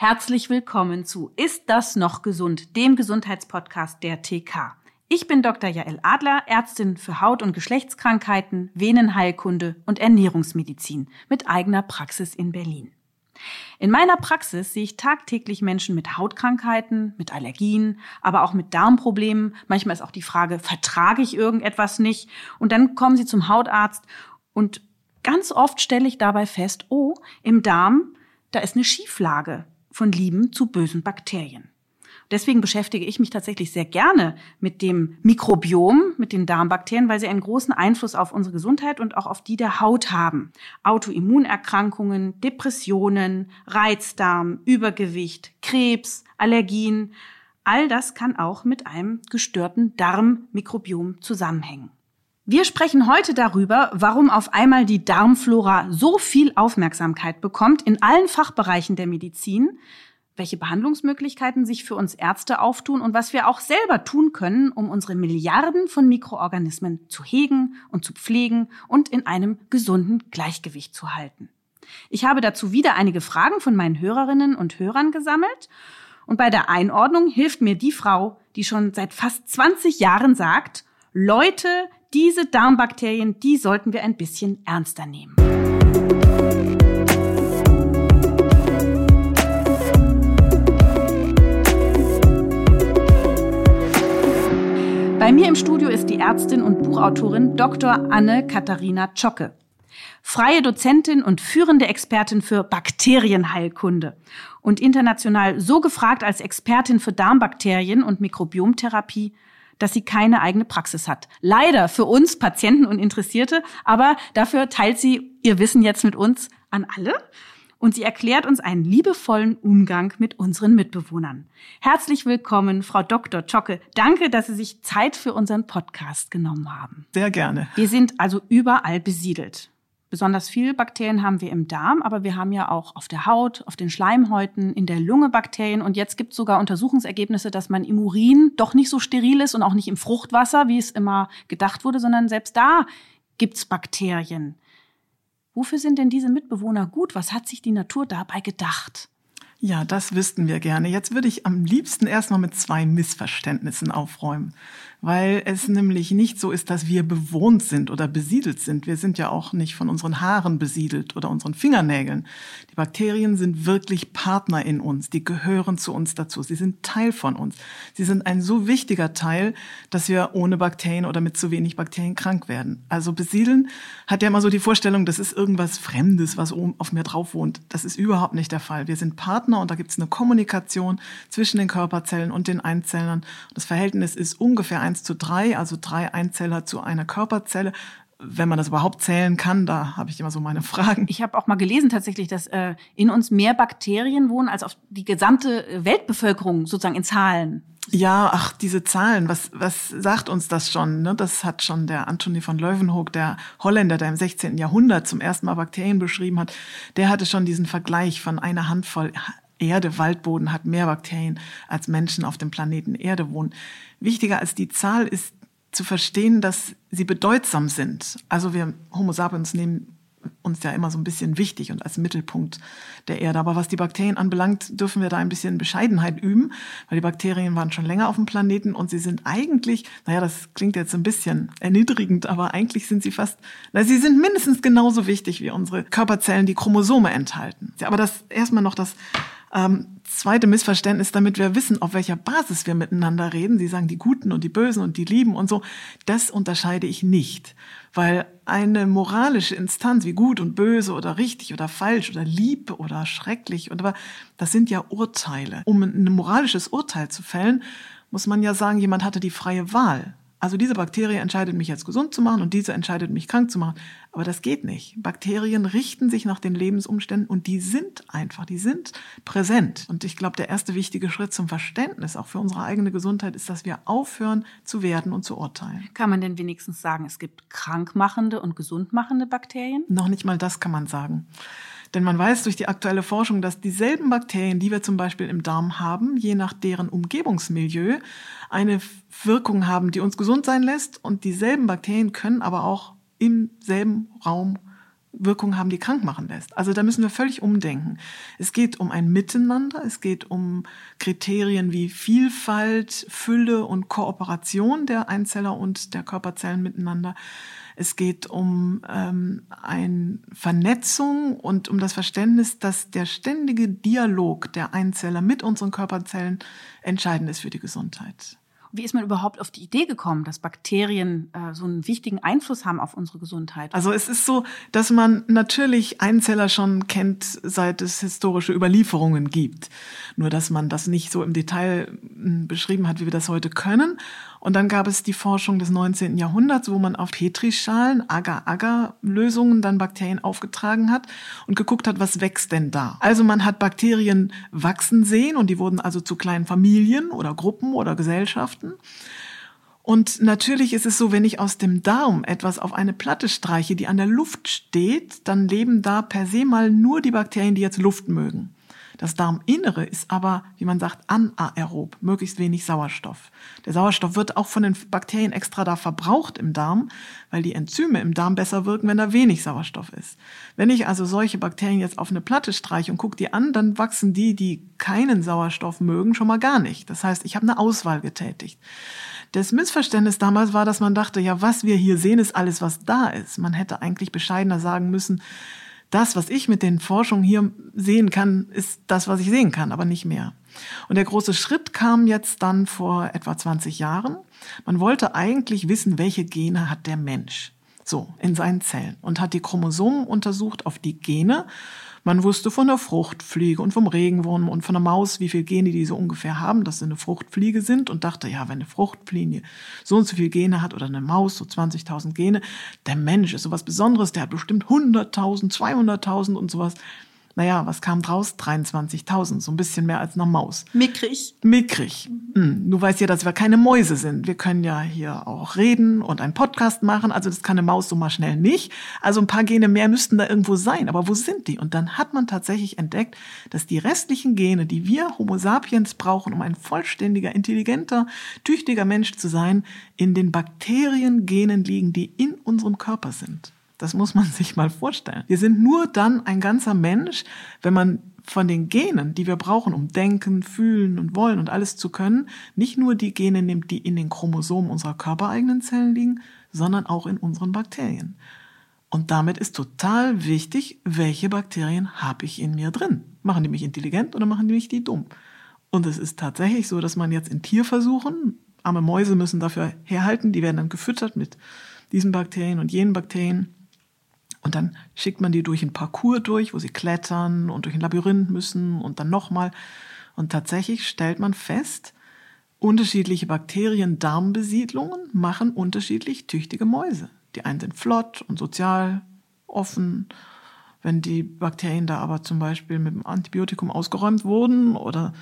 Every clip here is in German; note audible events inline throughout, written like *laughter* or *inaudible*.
Herzlich willkommen zu Ist das noch gesund, dem Gesundheitspodcast der TK. Ich bin Dr. Jael Adler, Ärztin für Haut- und Geschlechtskrankheiten, Venenheilkunde und Ernährungsmedizin mit eigener Praxis in Berlin. In meiner Praxis sehe ich tagtäglich Menschen mit Hautkrankheiten, mit Allergien, aber auch mit Darmproblemen. Manchmal ist auch die Frage, vertrage ich irgendetwas nicht? Und dann kommen sie zum Hautarzt und ganz oft stelle ich dabei fest, oh, im Darm, da ist eine Schieflage von lieben zu bösen Bakterien. Deswegen beschäftige ich mich tatsächlich sehr gerne mit dem Mikrobiom, mit den Darmbakterien, weil sie einen großen Einfluss auf unsere Gesundheit und auch auf die der Haut haben. Autoimmunerkrankungen, Depressionen, Reizdarm, Übergewicht, Krebs, Allergien, all das kann auch mit einem gestörten Darmmikrobiom zusammenhängen. Wir sprechen heute darüber, warum auf einmal die Darmflora so viel Aufmerksamkeit bekommt in allen Fachbereichen der Medizin, welche Behandlungsmöglichkeiten sich für uns Ärzte auftun und was wir auch selber tun können, um unsere Milliarden von Mikroorganismen zu hegen und zu pflegen und in einem gesunden Gleichgewicht zu halten. Ich habe dazu wieder einige Fragen von meinen Hörerinnen und Hörern gesammelt und bei der Einordnung hilft mir die Frau, die schon seit fast 20 Jahren sagt, Leute, diese Darmbakterien, die sollten wir ein bisschen ernster nehmen. Bei mir im Studio ist die Ärztin und Buchautorin Dr. Anne Katharina Zschocke. Freie Dozentin und führende Expertin für Bakterienheilkunde und international so gefragt als Expertin für Darmbakterien und Mikrobiomtherapie dass sie keine eigene Praxis hat. Leider für uns Patienten und Interessierte, aber dafür teilt sie ihr Wissen jetzt mit uns an alle und sie erklärt uns einen liebevollen Umgang mit unseren Mitbewohnern. Herzlich willkommen, Frau Dr. Zschocke. Danke, dass Sie sich Zeit für unseren Podcast genommen haben. Sehr gerne. Wir sind also überall besiedelt. Besonders viele Bakterien haben wir im Darm, aber wir haben ja auch auf der Haut, auf den Schleimhäuten, in der Lunge Bakterien. Und jetzt gibt es sogar Untersuchungsergebnisse, dass man im Urin doch nicht so steril ist und auch nicht im Fruchtwasser, wie es immer gedacht wurde, sondern selbst da gibt's Bakterien. Wofür sind denn diese Mitbewohner gut? Was hat sich die Natur dabei gedacht? Ja, das wüssten wir gerne. Jetzt würde ich am liebsten erstmal mit zwei Missverständnissen aufräumen weil es nämlich nicht so ist, dass wir bewohnt sind oder besiedelt sind. Wir sind ja auch nicht von unseren Haaren besiedelt oder unseren Fingernägeln. Die Bakterien sind wirklich Partner in uns, die gehören zu uns dazu. Sie sind Teil von uns. Sie sind ein so wichtiger Teil, dass wir ohne Bakterien oder mit zu wenig Bakterien krank werden. Also besiedeln hat ja immer so die Vorstellung, das ist irgendwas Fremdes, was oben auf mir drauf wohnt. Das ist überhaupt nicht der Fall. Wir sind Partner und da gibt es eine Kommunikation zwischen den Körperzellen und den Einzellern. Das Verhältnis ist ungefähr 1 zu 3, also drei Einzeller zu einer Körperzelle wenn man das überhaupt zählen kann, da habe ich immer so meine Fragen. Ich habe auch mal gelesen tatsächlich, dass äh, in uns mehr Bakterien wohnen als auf die gesamte Weltbevölkerung sozusagen in Zahlen. Ja, ach, diese Zahlen, was, was sagt uns das schon? Ne? Das hat schon der Anthony von Leuwenhoek, der Holländer, der im 16. Jahrhundert zum ersten Mal Bakterien beschrieben hat, der hatte schon diesen Vergleich von einer Handvoll Erde, Waldboden hat mehr Bakterien als Menschen auf dem Planeten Erde wohnen. Wichtiger als die Zahl ist zu verstehen, dass sie bedeutsam sind. Also wir Homo sapiens nehmen uns ja immer so ein bisschen wichtig und als Mittelpunkt der Erde. Aber was die Bakterien anbelangt, dürfen wir da ein bisschen Bescheidenheit üben, weil die Bakterien waren schon länger auf dem Planeten und sie sind eigentlich, naja, das klingt jetzt ein bisschen erniedrigend, aber eigentlich sind sie fast, na, sie sind mindestens genauso wichtig wie unsere Körperzellen, die Chromosome enthalten. Aber das erstmal noch das ähm, zweite Missverständnis, damit wir wissen, auf welcher Basis wir miteinander reden. Sie sagen die Guten und die Bösen und die Lieben und so. Das unterscheide ich nicht, weil eine moralische Instanz wie gut und böse oder richtig oder falsch oder lieb oder schrecklich oder das sind ja Urteile. Um ein moralisches Urteil zu fällen, muss man ja sagen, jemand hatte die freie Wahl. Also diese Bakterie entscheidet mich jetzt gesund zu machen und diese entscheidet mich krank zu machen. Aber das geht nicht. Bakterien richten sich nach den Lebensumständen und die sind einfach, die sind präsent. Und ich glaube, der erste wichtige Schritt zum Verständnis auch für unsere eigene Gesundheit ist, dass wir aufhören zu werden und zu urteilen. Kann man denn wenigstens sagen, es gibt krankmachende und gesundmachende Bakterien? Noch nicht mal das kann man sagen. Denn man weiß durch die aktuelle Forschung, dass dieselben Bakterien, die wir zum Beispiel im Darm haben, je nach deren Umgebungsmilieu, eine Wirkung haben, die uns gesund sein lässt. Und dieselben Bakterien können aber auch im selben Raum Wirkung haben, die krank machen lässt. Also da müssen wir völlig umdenken. Es geht um ein Miteinander, es geht um Kriterien wie Vielfalt, Fülle und Kooperation der Einzeller und der Körperzellen miteinander. Es geht um ähm, eine Vernetzung und um das Verständnis, dass der ständige Dialog der Einzeller mit unseren Körperzellen entscheidend ist für die Gesundheit. Wie ist man überhaupt auf die Idee gekommen, dass Bakterien äh, so einen wichtigen Einfluss haben auf unsere Gesundheit? Also es ist so, dass man natürlich Einzeller schon kennt, seit es historische Überlieferungen gibt. Nur dass man das nicht so im Detail hm, beschrieben hat, wie wir das heute können. Und dann gab es die Forschung des 19. Jahrhunderts, wo man auf Petrischalen, Agar-Agar-Lösungen dann Bakterien aufgetragen hat und geguckt hat, was wächst denn da. Also man hat Bakterien wachsen sehen und die wurden also zu kleinen Familien oder Gruppen oder Gesellschaften. Und natürlich ist es so, wenn ich aus dem Darm etwas auf eine Platte streiche, die an der Luft steht, dann leben da per se mal nur die Bakterien, die jetzt Luft mögen. Das Darminnere ist aber, wie man sagt, anaerob, möglichst wenig Sauerstoff. Der Sauerstoff wird auch von den Bakterien extra da verbraucht im Darm, weil die Enzyme im Darm besser wirken, wenn da wenig Sauerstoff ist. Wenn ich also solche Bakterien jetzt auf eine Platte streiche und gucke die an, dann wachsen die, die keinen Sauerstoff mögen, schon mal gar nicht. Das heißt, ich habe eine Auswahl getätigt. Das Missverständnis damals war, dass man dachte, ja, was wir hier sehen, ist alles, was da ist. Man hätte eigentlich bescheidener sagen müssen, das, was ich mit den Forschungen hier sehen kann, ist das, was ich sehen kann, aber nicht mehr. Und der große Schritt kam jetzt dann vor etwa 20 Jahren. Man wollte eigentlich wissen, welche Gene hat der Mensch so in seinen Zellen und hat die Chromosomen untersucht auf die Gene man wusste von der Fruchtfliege und vom Regenwurm und von der Maus, wie viel Gene die so ungefähr haben, dass sie eine Fruchtfliege sind und dachte, ja, wenn eine Fruchtfliege so und so viel Gene hat oder eine Maus so 20.000 Gene, der Mensch ist sowas Besonderes, der hat bestimmt 100.000, 200.000 und sowas. Naja, was kam draus? 23.000, so ein bisschen mehr als eine Maus. Mickrig. Mickrig. Hm. Du weißt ja, dass wir keine Mäuse sind. Wir können ja hier auch reden und einen Podcast machen. Also das kann eine Maus so mal schnell nicht. Also ein paar Gene mehr müssten da irgendwo sein. Aber wo sind die? Und dann hat man tatsächlich entdeckt, dass die restlichen Gene, die wir Homo sapiens brauchen, um ein vollständiger, intelligenter, tüchtiger Mensch zu sein, in den Bakteriengenen liegen, die in unserem Körper sind. Das muss man *laughs* sich mal vorstellen. Wir sind nur dann ein ganzer Mensch, wenn man von den Genen, die wir brauchen, um denken, fühlen und wollen und alles zu können, nicht nur die Gene nimmt, die in den Chromosomen unserer körpereigenen Zellen liegen, sondern auch in unseren Bakterien. Und damit ist total wichtig, welche Bakterien habe ich in mir drin. Machen die mich intelligent oder machen die mich die dumm? Und es ist tatsächlich so, dass man jetzt in Tierversuchen, arme Mäuse müssen dafür herhalten, die werden dann gefüttert mit diesen Bakterien und jenen Bakterien. Und dann schickt man die durch ein Parcours durch, wo sie klettern und durch ein Labyrinth müssen und dann nochmal. Und tatsächlich stellt man fest, unterschiedliche Bakterien-Darmbesiedlungen machen unterschiedlich tüchtige Mäuse. Die einen sind flott und sozial, offen. Wenn die Bakterien da aber zum Beispiel mit dem Antibiotikum ausgeräumt wurden oder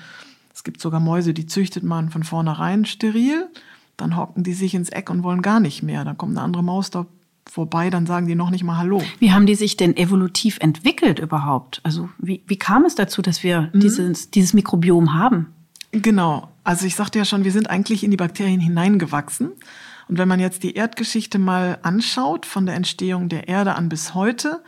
es gibt sogar Mäuse, die züchtet man von vornherein steril, dann hocken die sich ins Eck und wollen gar nicht mehr. Dann kommt eine andere Maus da vorbei, dann sagen die noch nicht mal Hallo. Wie haben die sich denn evolutiv entwickelt überhaupt? Also wie, wie kam es dazu, dass wir mhm. dieses, dieses Mikrobiom haben? Genau. Also ich sagte ja schon, wir sind eigentlich in die Bakterien hineingewachsen. Und wenn man jetzt die Erdgeschichte mal anschaut, von der Entstehung der Erde an bis heute,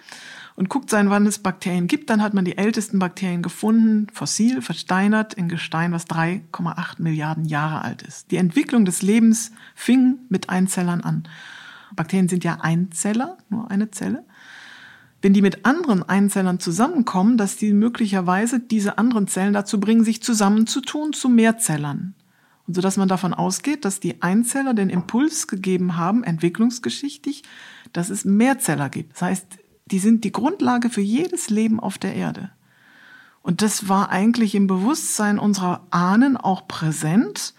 und guckt sein, wann es Bakterien gibt, dann hat man die ältesten Bakterien gefunden, fossil, versteinert in Gestein, was 3,8 Milliarden Jahre alt ist. Die Entwicklung des Lebens fing mit Einzellern an. Bakterien sind ja Einzeller, nur eine Zelle. Wenn die mit anderen Einzellern zusammenkommen, dass die möglicherweise diese anderen Zellen dazu bringen, sich zusammenzutun zu Mehrzellern. Und so dass man davon ausgeht, dass die Einzeller den Impuls gegeben haben, entwicklungsgeschichtlich, dass es Mehrzeller gibt. Das heißt, die sind die Grundlage für jedes Leben auf der Erde. Und das war eigentlich im Bewusstsein unserer Ahnen auch präsent.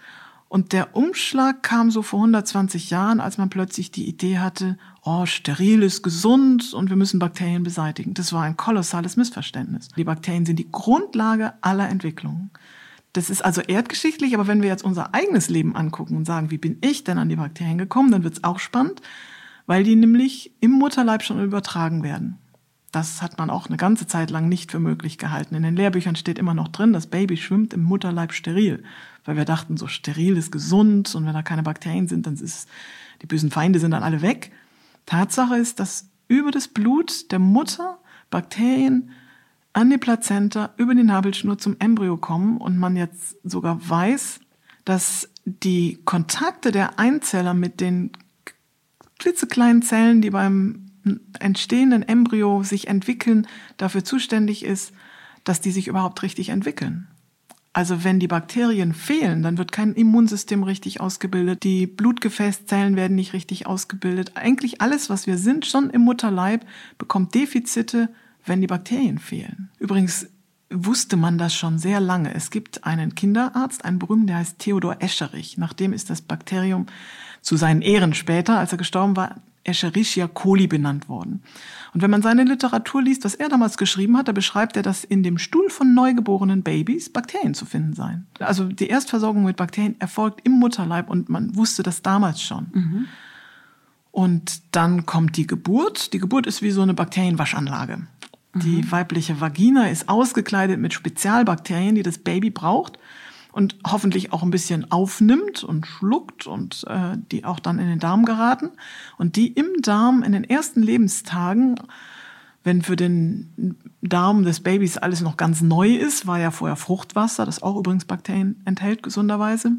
Und der Umschlag kam so vor 120 Jahren, als man plötzlich die Idee hatte, oh, steril ist gesund und wir müssen Bakterien beseitigen. Das war ein kolossales Missverständnis. Die Bakterien sind die Grundlage aller Entwicklungen. Das ist also erdgeschichtlich, aber wenn wir jetzt unser eigenes Leben angucken und sagen, wie bin ich denn an die Bakterien gekommen, dann wird es auch spannend, weil die nämlich im Mutterleib schon übertragen werden. Das hat man auch eine ganze Zeit lang nicht für möglich gehalten. In den Lehrbüchern steht immer noch drin, das Baby schwimmt im Mutterleib steril, weil wir dachten, so steril ist gesund und wenn da keine Bakterien sind, dann ist die bösen Feinde sind dann alle weg. Tatsache ist, dass über das Blut der Mutter Bakterien an die Plazenta über die Nabelschnur zum Embryo kommen und man jetzt sogar weiß, dass die Kontakte der Einzeller mit den klitzekleinen Zellen, die beim entstehenden Embryo sich entwickeln, dafür zuständig ist, dass die sich überhaupt richtig entwickeln. Also wenn die Bakterien fehlen, dann wird kein Immunsystem richtig ausgebildet, die Blutgefäßzellen werden nicht richtig ausgebildet. Eigentlich alles, was wir sind, schon im Mutterleib, bekommt Defizite, wenn die Bakterien fehlen. Übrigens wusste man das schon sehr lange. Es gibt einen Kinderarzt, einen berühmten, der heißt Theodor Escherich. Nach dem ist das Bakterium zu seinen Ehren später, als er gestorben war, Escherichia coli benannt worden. Und wenn man seine Literatur liest, was er damals geschrieben hat, da beschreibt er, dass in dem Stuhl von neugeborenen Babys Bakterien zu finden seien. Also die Erstversorgung mit Bakterien erfolgt im Mutterleib und man wusste das damals schon. Mhm. Und dann kommt die Geburt. Die Geburt ist wie so eine Bakterienwaschanlage. Die mhm. weibliche Vagina ist ausgekleidet mit Spezialbakterien, die das Baby braucht und hoffentlich auch ein bisschen aufnimmt und schluckt und äh, die auch dann in den Darm geraten und die im Darm in den ersten Lebenstagen, wenn für den Darm des Babys alles noch ganz neu ist, war ja vorher Fruchtwasser, das auch übrigens Bakterien enthält gesunderweise.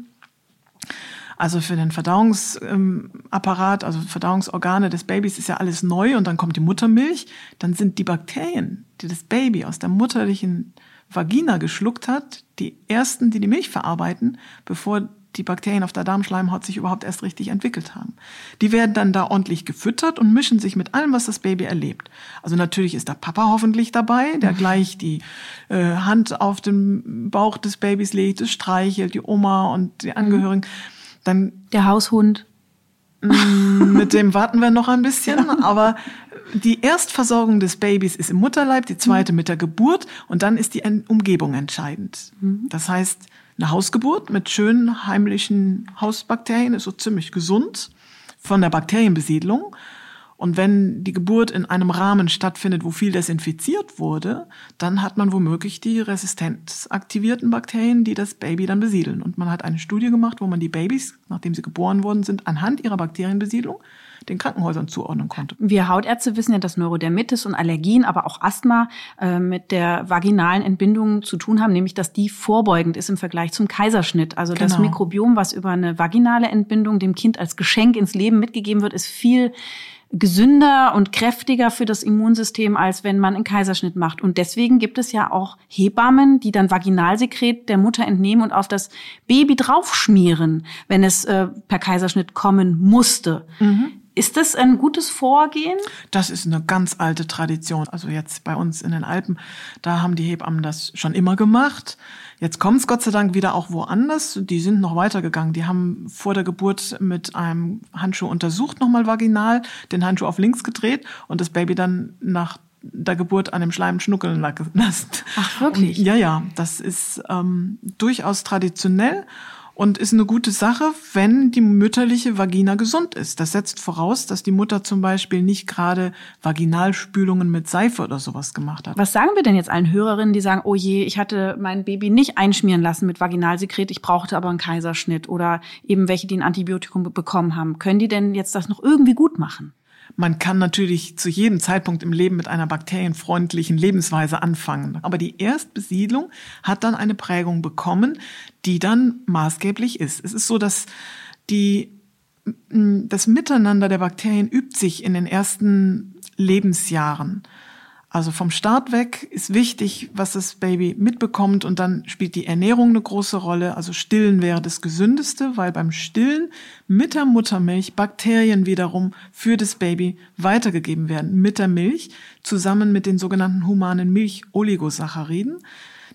Also für den Verdauungsapparat, also Verdauungsorgane des Babys ist ja alles neu und dann kommt die Muttermilch, dann sind die Bakterien, die das Baby aus der mutterlichen Vagina geschluckt hat, die ersten, die die Milch verarbeiten, bevor die Bakterien auf der Darmschleimhaut sich überhaupt erst richtig entwickelt haben. Die werden dann da ordentlich gefüttert und mischen sich mit allem, was das Baby erlebt. Also natürlich ist der Papa hoffentlich dabei, der *laughs* gleich die äh, Hand auf den Bauch des Babys legt, es streichelt, die Oma und die mhm. Angehörigen. Dann der Haushund. Mm, mit dem warten wir noch ein bisschen, *laughs* aber die Erstversorgung des Babys ist im Mutterleib, die zweite mhm. mit der Geburt und dann ist die Umgebung entscheidend. Mhm. Das heißt, eine Hausgeburt mit schönen heimlichen Hausbakterien ist so ziemlich gesund von der Bakterienbesiedlung. Und wenn die Geburt in einem Rahmen stattfindet, wo viel desinfiziert wurde, dann hat man womöglich die resistenzaktivierten Bakterien, die das Baby dann besiedeln. Und man hat eine Studie gemacht, wo man die Babys, nachdem sie geboren worden sind, anhand ihrer Bakterienbesiedlung den Krankenhäusern zuordnen konnte. Wir Hautärzte wissen ja, dass Neurodermitis und Allergien, aber auch Asthma äh, mit der vaginalen Entbindung zu tun haben, nämlich dass die vorbeugend ist im Vergleich zum Kaiserschnitt. Also genau. das Mikrobiom, was über eine vaginale Entbindung dem Kind als Geschenk ins Leben mitgegeben wird, ist viel gesünder und kräftiger für das Immunsystem, als wenn man einen Kaiserschnitt macht. Und deswegen gibt es ja auch Hebammen, die dann Vaginalsekret der Mutter entnehmen und auf das Baby draufschmieren, wenn es äh, per Kaiserschnitt kommen musste. Mhm. Ist das ein gutes Vorgehen? Das ist eine ganz alte Tradition. Also jetzt bei uns in den Alpen, da haben die Hebammen das schon immer gemacht. Jetzt kommt es Gott sei Dank wieder auch woanders. Die sind noch weitergegangen. Die haben vor der Geburt mit einem Handschuh untersucht, nochmal vaginal, den Handschuh auf links gedreht und das Baby dann nach der Geburt an dem Schleim schnuckeln lassen. Ach, wirklich? Und ja, ja, das ist ähm, durchaus traditionell und ist eine gute Sache, wenn die mütterliche Vagina gesund ist. Das setzt voraus, dass die Mutter zum Beispiel nicht gerade Vaginalspülungen mit Seife oder sowas gemacht hat. Was sagen wir denn jetzt allen Hörerinnen, die sagen, oh je, ich hatte mein Baby nicht einschmieren lassen mit Vaginalsekret, ich brauchte aber einen Kaiserschnitt oder eben welche, die ein Antibiotikum bekommen haben. Können die denn jetzt das noch irgendwie gut machen? Man kann natürlich zu jedem Zeitpunkt im Leben mit einer bakterienfreundlichen Lebensweise anfangen. Aber die Erstbesiedlung hat dann eine Prägung bekommen, die dann maßgeblich ist. Es ist so, dass die, das Miteinander der Bakterien übt sich in den ersten Lebensjahren. Also vom Start weg ist wichtig, was das Baby mitbekommt und dann spielt die Ernährung eine große Rolle. Also Stillen wäre das Gesündeste, weil beim Stillen mit der Muttermilch Bakterien wiederum für das Baby weitergegeben werden. Mit der Milch zusammen mit den sogenannten humanen Milcholigosachariden.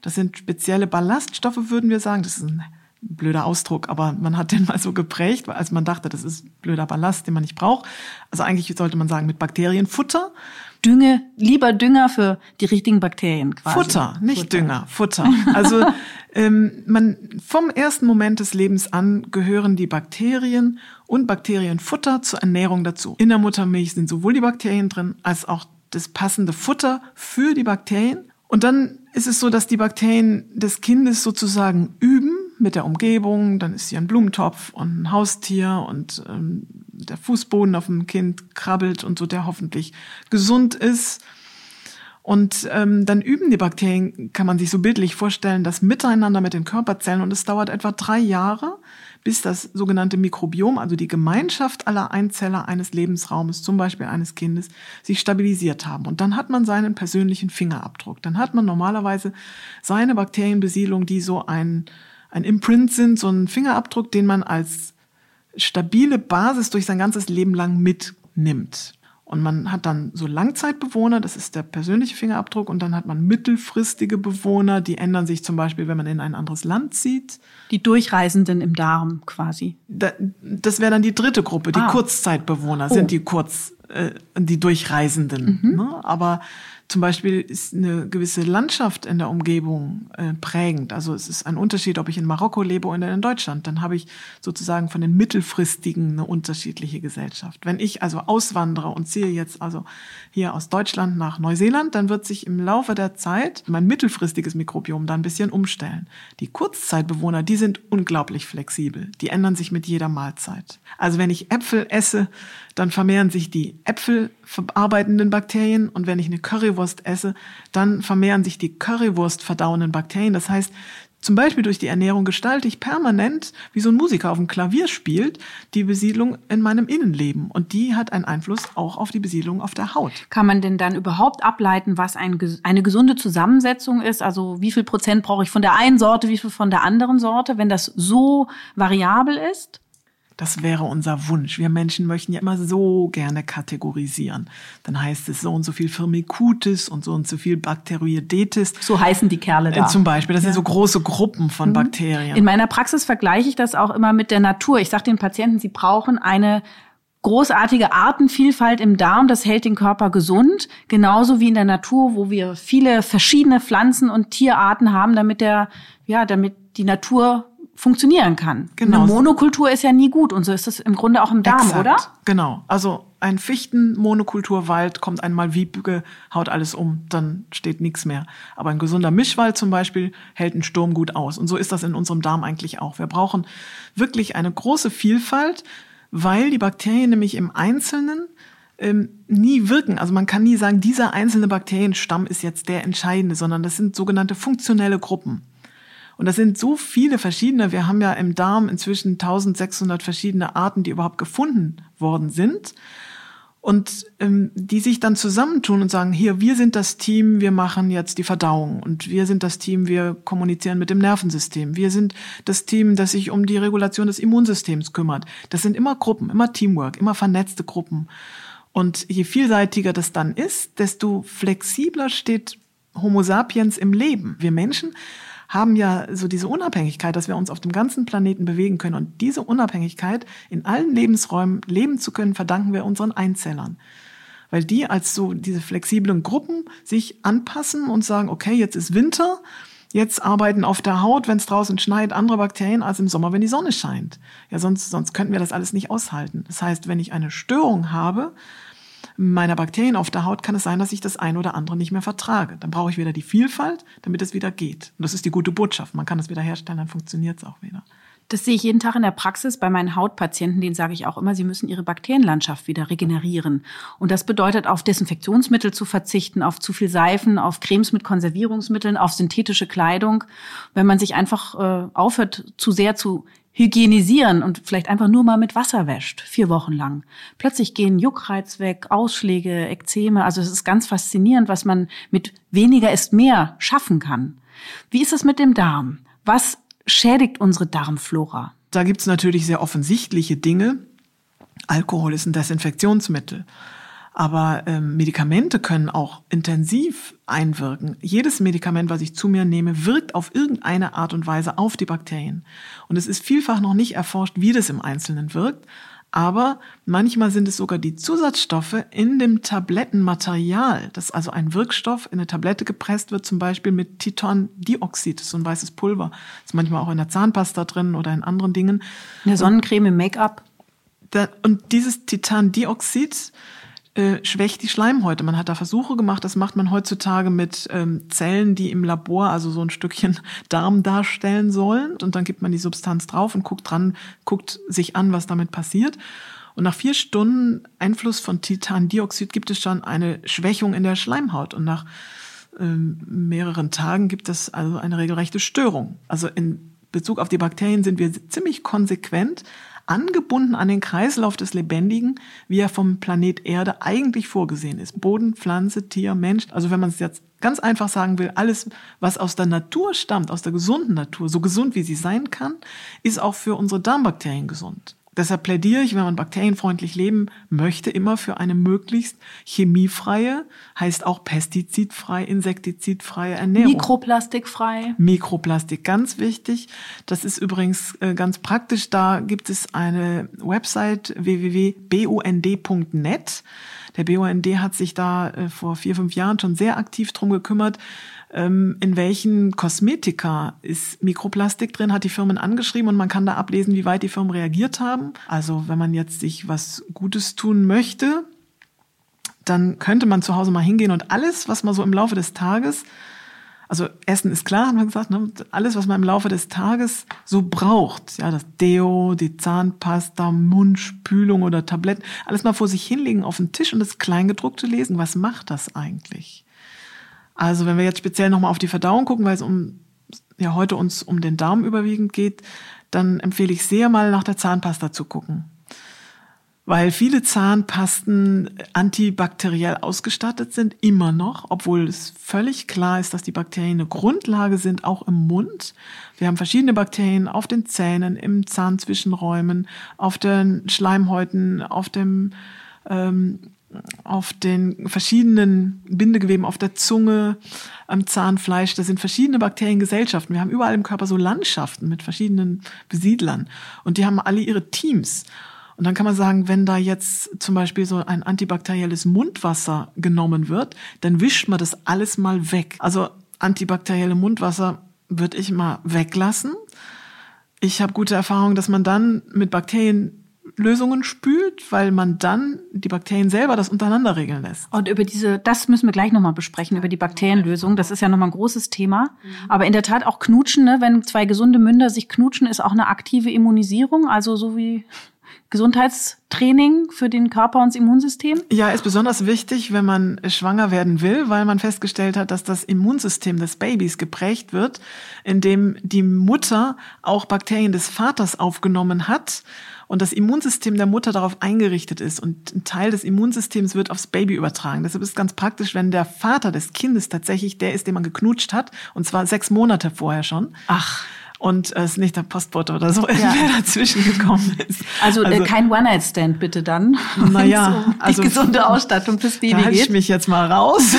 Das sind spezielle Ballaststoffe, würden wir sagen. Das ist ein blöder Ausdruck, aber man hat den *laughs* mal so geprägt, als man dachte, das ist blöder Ballast, den man nicht braucht. Also eigentlich sollte man sagen mit Bakterienfutter. Dünge, lieber Dünger für die richtigen Bakterien quasi. Futter, nicht Futter. Dünger, Futter. Also *laughs* ähm, man vom ersten Moment des Lebens an gehören die Bakterien und Bakterienfutter zur Ernährung dazu. In der Muttermilch sind sowohl die Bakterien drin als auch das passende Futter für die Bakterien. Und dann ist es so, dass die Bakterien des Kindes sozusagen üben mit der Umgebung. Dann ist hier ein Blumentopf und ein Haustier und ähm, der Fußboden auf dem Kind krabbelt und so, der hoffentlich gesund ist. Und ähm, dann üben die Bakterien, kann man sich so bildlich vorstellen, das Miteinander mit den Körperzellen. Und es dauert etwa drei Jahre, bis das sogenannte Mikrobiom, also die Gemeinschaft aller Einzeller eines Lebensraumes, zum Beispiel eines Kindes, sich stabilisiert haben. Und dann hat man seinen persönlichen Fingerabdruck. Dann hat man normalerweise seine Bakterienbesiedlung, die so ein, ein Imprint sind, so einen Fingerabdruck, den man als stabile Basis durch sein ganzes Leben lang mitnimmt. Und man hat dann so Langzeitbewohner, das ist der persönliche Fingerabdruck, und dann hat man mittelfristige Bewohner, die ändern sich zum Beispiel, wenn man in ein anderes Land zieht. Die Durchreisenden im Darm quasi. Da, das wäre dann die dritte Gruppe, die ah. Kurzzeitbewohner oh. sind die Kurz, äh, die Durchreisenden. Mhm. Ne? Aber zum Beispiel ist eine gewisse Landschaft in der Umgebung äh, prägend. Also es ist ein Unterschied, ob ich in Marokko lebe oder in Deutschland. Dann habe ich sozusagen von den mittelfristigen eine unterschiedliche Gesellschaft. Wenn ich also auswandere und ziehe jetzt also hier aus Deutschland nach Neuseeland, dann wird sich im Laufe der Zeit mein mittelfristiges Mikrobiom da ein bisschen umstellen. Die Kurzzeitbewohner, die sind unglaublich flexibel. Die ändern sich mit jeder Mahlzeit. Also wenn ich Äpfel esse, dann vermehren sich die Äpfel verarbeitenden Bakterien und wenn ich eine Currywurst esse, dann vermehren sich die Currywurst verdauenden Bakterien. Das heißt, zum Beispiel durch die Ernährung gestalte ich permanent, wie so ein Musiker auf dem Klavier spielt, die Besiedlung in meinem Innenleben. Und die hat einen Einfluss auch auf die Besiedlung auf der Haut. Kann man denn dann überhaupt ableiten, was ein, eine gesunde Zusammensetzung ist? Also wie viel Prozent brauche ich von der einen Sorte, wie viel von der anderen Sorte, wenn das so variabel ist? Das wäre unser Wunsch. Wir Menschen möchten ja immer so gerne kategorisieren. Dann heißt es so und so viel Firmicutes und so und so viel Bakterioidetis. So heißen die Kerle da. Äh, zum Beispiel. Das ja. sind so große Gruppen von mhm. Bakterien. In meiner Praxis vergleiche ich das auch immer mit der Natur. Ich sage den Patienten, sie brauchen eine großartige Artenvielfalt im Darm, das hält den Körper gesund, genauso wie in der Natur, wo wir viele verschiedene Pflanzen und Tierarten haben, damit der ja, damit die Natur funktionieren kann. Genau. Eine Monokultur ist ja nie gut und so ist das im Grunde auch im Darm, Exakt. oder? Genau. Also ein Fichten-Monokulturwald kommt einmal Wiebke, haut alles um, dann steht nichts mehr. Aber ein gesunder Mischwald zum Beispiel hält einen Sturm gut aus. Und so ist das in unserem Darm eigentlich auch. Wir brauchen wirklich eine große Vielfalt, weil die Bakterien nämlich im Einzelnen ähm, nie wirken. Also man kann nie sagen, dieser einzelne Bakterienstamm ist jetzt der entscheidende, sondern das sind sogenannte funktionelle Gruppen. Und das sind so viele verschiedene. Wir haben ja im Darm inzwischen 1600 verschiedene Arten, die überhaupt gefunden worden sind. Und ähm, die sich dann zusammentun und sagen, hier, wir sind das Team, wir machen jetzt die Verdauung. Und wir sind das Team, wir kommunizieren mit dem Nervensystem. Wir sind das Team, das sich um die Regulation des Immunsystems kümmert. Das sind immer Gruppen, immer Teamwork, immer vernetzte Gruppen. Und je vielseitiger das dann ist, desto flexibler steht Homo sapiens im Leben. Wir Menschen haben ja so diese Unabhängigkeit, dass wir uns auf dem ganzen Planeten bewegen können. Und diese Unabhängigkeit in allen Lebensräumen leben zu können, verdanken wir unseren Einzellern. Weil die als so diese flexiblen Gruppen sich anpassen und sagen, okay, jetzt ist Winter, jetzt arbeiten auf der Haut, wenn es draußen schneit, andere Bakterien als im Sommer, wenn die Sonne scheint. Ja, sonst, sonst könnten wir das alles nicht aushalten. Das heißt, wenn ich eine Störung habe, meiner Bakterien auf der Haut kann es sein, dass ich das ein oder andere nicht mehr vertrage. Dann brauche ich wieder die Vielfalt, damit es wieder geht. Und das ist die gute Botschaft. Man kann es wieder herstellen, dann funktioniert es auch wieder. Das sehe ich jeden Tag in der Praxis bei meinen Hautpatienten, denen sage ich auch immer, sie müssen ihre Bakterienlandschaft wieder regenerieren. Und das bedeutet, auf Desinfektionsmittel zu verzichten, auf zu viel Seifen, auf Cremes mit Konservierungsmitteln, auf synthetische Kleidung. Wenn man sich einfach äh, aufhört, zu sehr zu hygienisieren und vielleicht einfach nur mal mit Wasser wäscht, vier Wochen lang. Plötzlich gehen Juckreiz weg, Ausschläge, Ekzeme. Also es ist ganz faszinierend, was man mit weniger ist mehr schaffen kann. Wie ist es mit dem Darm? Was schädigt unsere Darmflora? Da gibt's natürlich sehr offensichtliche Dinge. Alkohol ist ein Desinfektionsmittel. Aber ähm, Medikamente können auch intensiv einwirken. Jedes Medikament, was ich zu mir nehme, wirkt auf irgendeine Art und Weise auf die Bakterien. Und es ist vielfach noch nicht erforscht, wie das im Einzelnen wirkt. Aber manchmal sind es sogar die Zusatzstoffe in dem Tablettenmaterial, das also ein Wirkstoff in eine Tablette gepresst wird, zum Beispiel mit Titandioxid, so ein weißes Pulver. Das ist manchmal auch in der Zahnpasta drin oder in anderen Dingen. In der Sonnencreme, im Make-up. Und dieses Titandioxid äh, schwächt die Schleimhäute. Man hat da Versuche gemacht, das macht man heutzutage mit ähm, Zellen, die im Labor also so ein Stückchen *laughs* Darm darstellen sollen. Und dann gibt man die Substanz drauf und guckt dran, guckt sich an, was damit passiert. Und nach vier Stunden Einfluss von Titandioxid gibt es schon eine Schwächung in der Schleimhaut. Und nach äh, mehreren Tagen gibt es also eine regelrechte Störung. Also in Bezug auf die Bakterien sind wir ziemlich konsequent angebunden an den Kreislauf des Lebendigen, wie er vom Planet Erde eigentlich vorgesehen ist. Boden, Pflanze, Tier, Mensch. Also wenn man es jetzt ganz einfach sagen will, alles, was aus der Natur stammt, aus der gesunden Natur, so gesund wie sie sein kann, ist auch für unsere Darmbakterien gesund. Deshalb plädiere ich, wenn man bakterienfreundlich leben möchte, immer für eine möglichst chemiefreie, heißt auch pestizidfrei, insektizidfreie Ernährung. Mikroplastikfrei. Mikroplastik, ganz wichtig. Das ist übrigens äh, ganz praktisch. Da gibt es eine Website www.bund.net. Der BUND hat sich da äh, vor vier, fünf Jahren schon sehr aktiv drum gekümmert, in welchen Kosmetika ist Mikroplastik drin, hat die Firmen angeschrieben und man kann da ablesen, wie weit die Firmen reagiert haben. Also wenn man jetzt sich was Gutes tun möchte, dann könnte man zu Hause mal hingehen und alles, was man so im Laufe des Tages also Essen ist klar, haben wir gesagt, ne? alles, was man im Laufe des Tages so braucht, ja, das Deo, die Zahnpasta, Mundspülung oder Tabletten, alles mal vor sich hinlegen auf den Tisch und das Kleingedruckte lesen. Was macht das eigentlich? Also wenn wir jetzt speziell nochmal auf die Verdauung gucken, weil es um ja heute uns um den Darm überwiegend geht, dann empfehle ich sehr mal nach der Zahnpasta zu gucken. Weil viele Zahnpasten antibakteriell ausgestattet sind, immer noch, obwohl es völlig klar ist, dass die Bakterien eine Grundlage sind, auch im Mund. Wir haben verschiedene Bakterien auf den Zähnen, im Zahnzwischenräumen, auf den Schleimhäuten, auf dem ähm, auf den verschiedenen Bindegeweben, auf der Zunge, am Zahnfleisch. Das sind verschiedene Bakteriengesellschaften. Wir haben überall im Körper so Landschaften mit verschiedenen Besiedlern. Und die haben alle ihre Teams. Und dann kann man sagen, wenn da jetzt zum Beispiel so ein antibakterielles Mundwasser genommen wird, dann wischt man das alles mal weg. Also antibakterielle Mundwasser würde ich mal weglassen. Ich habe gute Erfahrungen, dass man dann mit Bakterien Lösungen spült, weil man dann die Bakterien selber das untereinander regeln lässt. Und über diese, das müssen wir gleich nochmal besprechen, über die Bakterienlösung. Das ist ja nochmal ein großes Thema. Mhm. Aber in der Tat auch knutschen, ne? wenn zwei gesunde Münder sich knutschen, ist auch eine aktive Immunisierung. Also so wie Gesundheitstraining für den Körper und das Immunsystem? Ja, ist besonders wichtig, wenn man schwanger werden will, weil man festgestellt hat, dass das Immunsystem des Babys geprägt wird, indem die Mutter auch Bakterien des Vaters aufgenommen hat und das Immunsystem der Mutter darauf eingerichtet ist und ein Teil des Immunsystems wird aufs Baby übertragen. Deshalb ist es ganz praktisch, wenn der Vater des Kindes tatsächlich der ist, den man geknutscht hat, und zwar sechs Monate vorher schon. Ach und es nicht der Postbote oder so *laughs* ja. dazwischen gekommen ist. Also, äh, also kein One-Night-Stand bitte dann. *laughs* Naja, um *laughs* also die gesunde Ausstattung fürs Baby da geht. ich mich jetzt mal raus.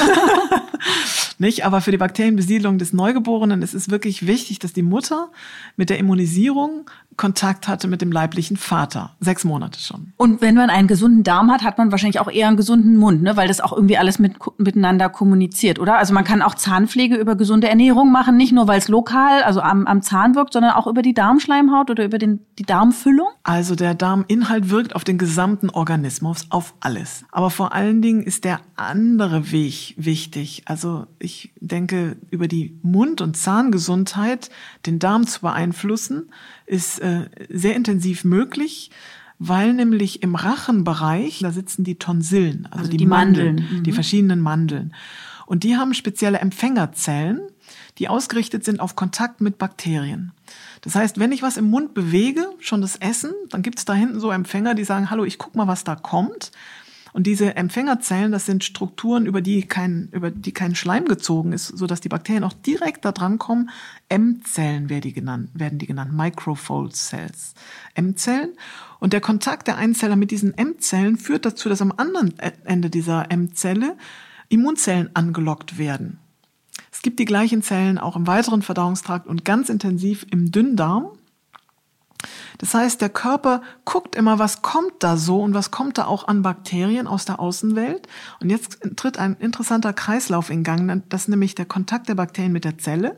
nicht, aber für die Bakterienbesiedlung des Neugeborenen ist es wirklich wichtig, dass die Mutter mit der Immunisierung Kontakt hatte mit dem leiblichen Vater. Sechs Monate schon. Und wenn man einen gesunden Darm hat, hat man wahrscheinlich auch eher einen gesunden Mund, ne? weil das auch irgendwie alles mit, miteinander kommuniziert, oder? Also man kann auch Zahnpflege über gesunde Ernährung machen, nicht nur weil es lokal, also am, am Zahn wirkt, sondern auch über die Darmschleimhaut oder über den, die Darmfüllung. Also der Darminhalt wirkt auf den gesamten Organismus, auf alles. Aber vor allen Dingen ist der andere Weg wichtig. Also ich denke, über die Mund- und Zahngesundheit den Darm zu beeinflussen, ist äh, sehr intensiv möglich, weil nämlich im Rachenbereich, da sitzen die Tonsillen, also, also die, die, Mandeln, Mandeln. die mhm. verschiedenen Mandeln. Und die haben spezielle Empfängerzellen, die ausgerichtet sind auf Kontakt mit Bakterien. Das heißt, wenn ich was im Mund bewege, schon das Essen, dann gibt es da hinten so Empfänger, die sagen, hallo, ich guck mal, was da kommt. Und diese Empfängerzellen, das sind Strukturen, über die kein, über die kein Schleim gezogen ist, so dass die Bakterien auch direkt da dran kommen. M-Zellen werden die genannt, werden die genannt, Microfold Cells. M-Zellen. Und der Kontakt der Einzeller mit diesen M-Zellen führt dazu, dass am anderen Ende dieser M-Zelle Immunzellen angelockt werden. Es gibt die gleichen Zellen auch im weiteren Verdauungstrakt und ganz intensiv im Dünndarm. Das heißt, der Körper guckt immer, was kommt da so und was kommt da auch an Bakterien aus der Außenwelt. Und jetzt tritt ein interessanter Kreislauf in Gang, dass nämlich der Kontakt der Bakterien mit der Zelle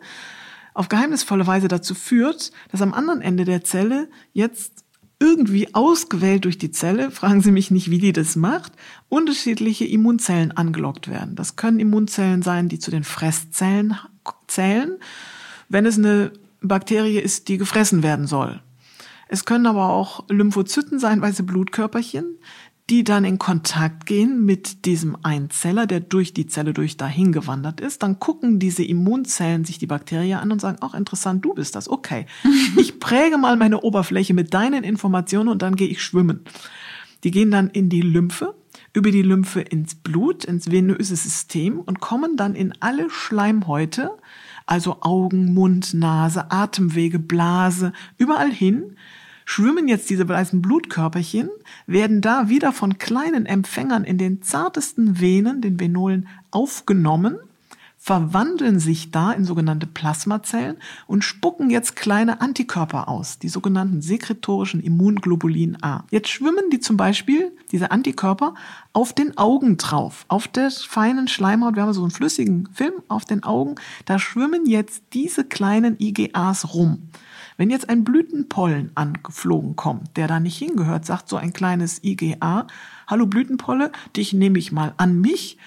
auf geheimnisvolle Weise dazu führt, dass am anderen Ende der Zelle jetzt irgendwie ausgewählt durch die Zelle, fragen Sie mich nicht, wie die das macht, unterschiedliche Immunzellen angelockt werden. Das können Immunzellen sein, die zu den Fresszellen zählen, wenn es eine Bakterie ist, die gefressen werden soll. Es können aber auch Lymphozyten sein, weiße Blutkörperchen, die dann in Kontakt gehen mit diesem Einzeller, der durch die Zelle durch dahin gewandert ist. Dann gucken diese Immunzellen sich die Bakterie an und sagen, auch interessant, du bist das. Okay, *laughs* ich präge mal meine Oberfläche mit deinen Informationen und dann gehe ich schwimmen. Die gehen dann in die Lymphe, über die Lymphe ins Blut, ins venöse System und kommen dann in alle Schleimhäute, also Augen, Mund, Nase, Atemwege, Blase, überall hin, schwimmen jetzt diese weißen Blutkörperchen, werden da wieder von kleinen Empfängern in den zartesten Venen, den Venolen, aufgenommen, verwandeln sich da in sogenannte Plasmazellen und spucken jetzt kleine Antikörper aus, die sogenannten sekretorischen Immunglobulin A. Jetzt schwimmen die zum Beispiel, diese Antikörper, auf den Augen drauf, auf der feinen Schleimhaut. Wir haben so einen flüssigen Film auf den Augen. Da schwimmen jetzt diese kleinen IGAs rum. Wenn jetzt ein Blütenpollen angeflogen kommt, der da nicht hingehört, sagt so ein kleines IGA, hallo Blütenpolle, dich nehme ich mal an mich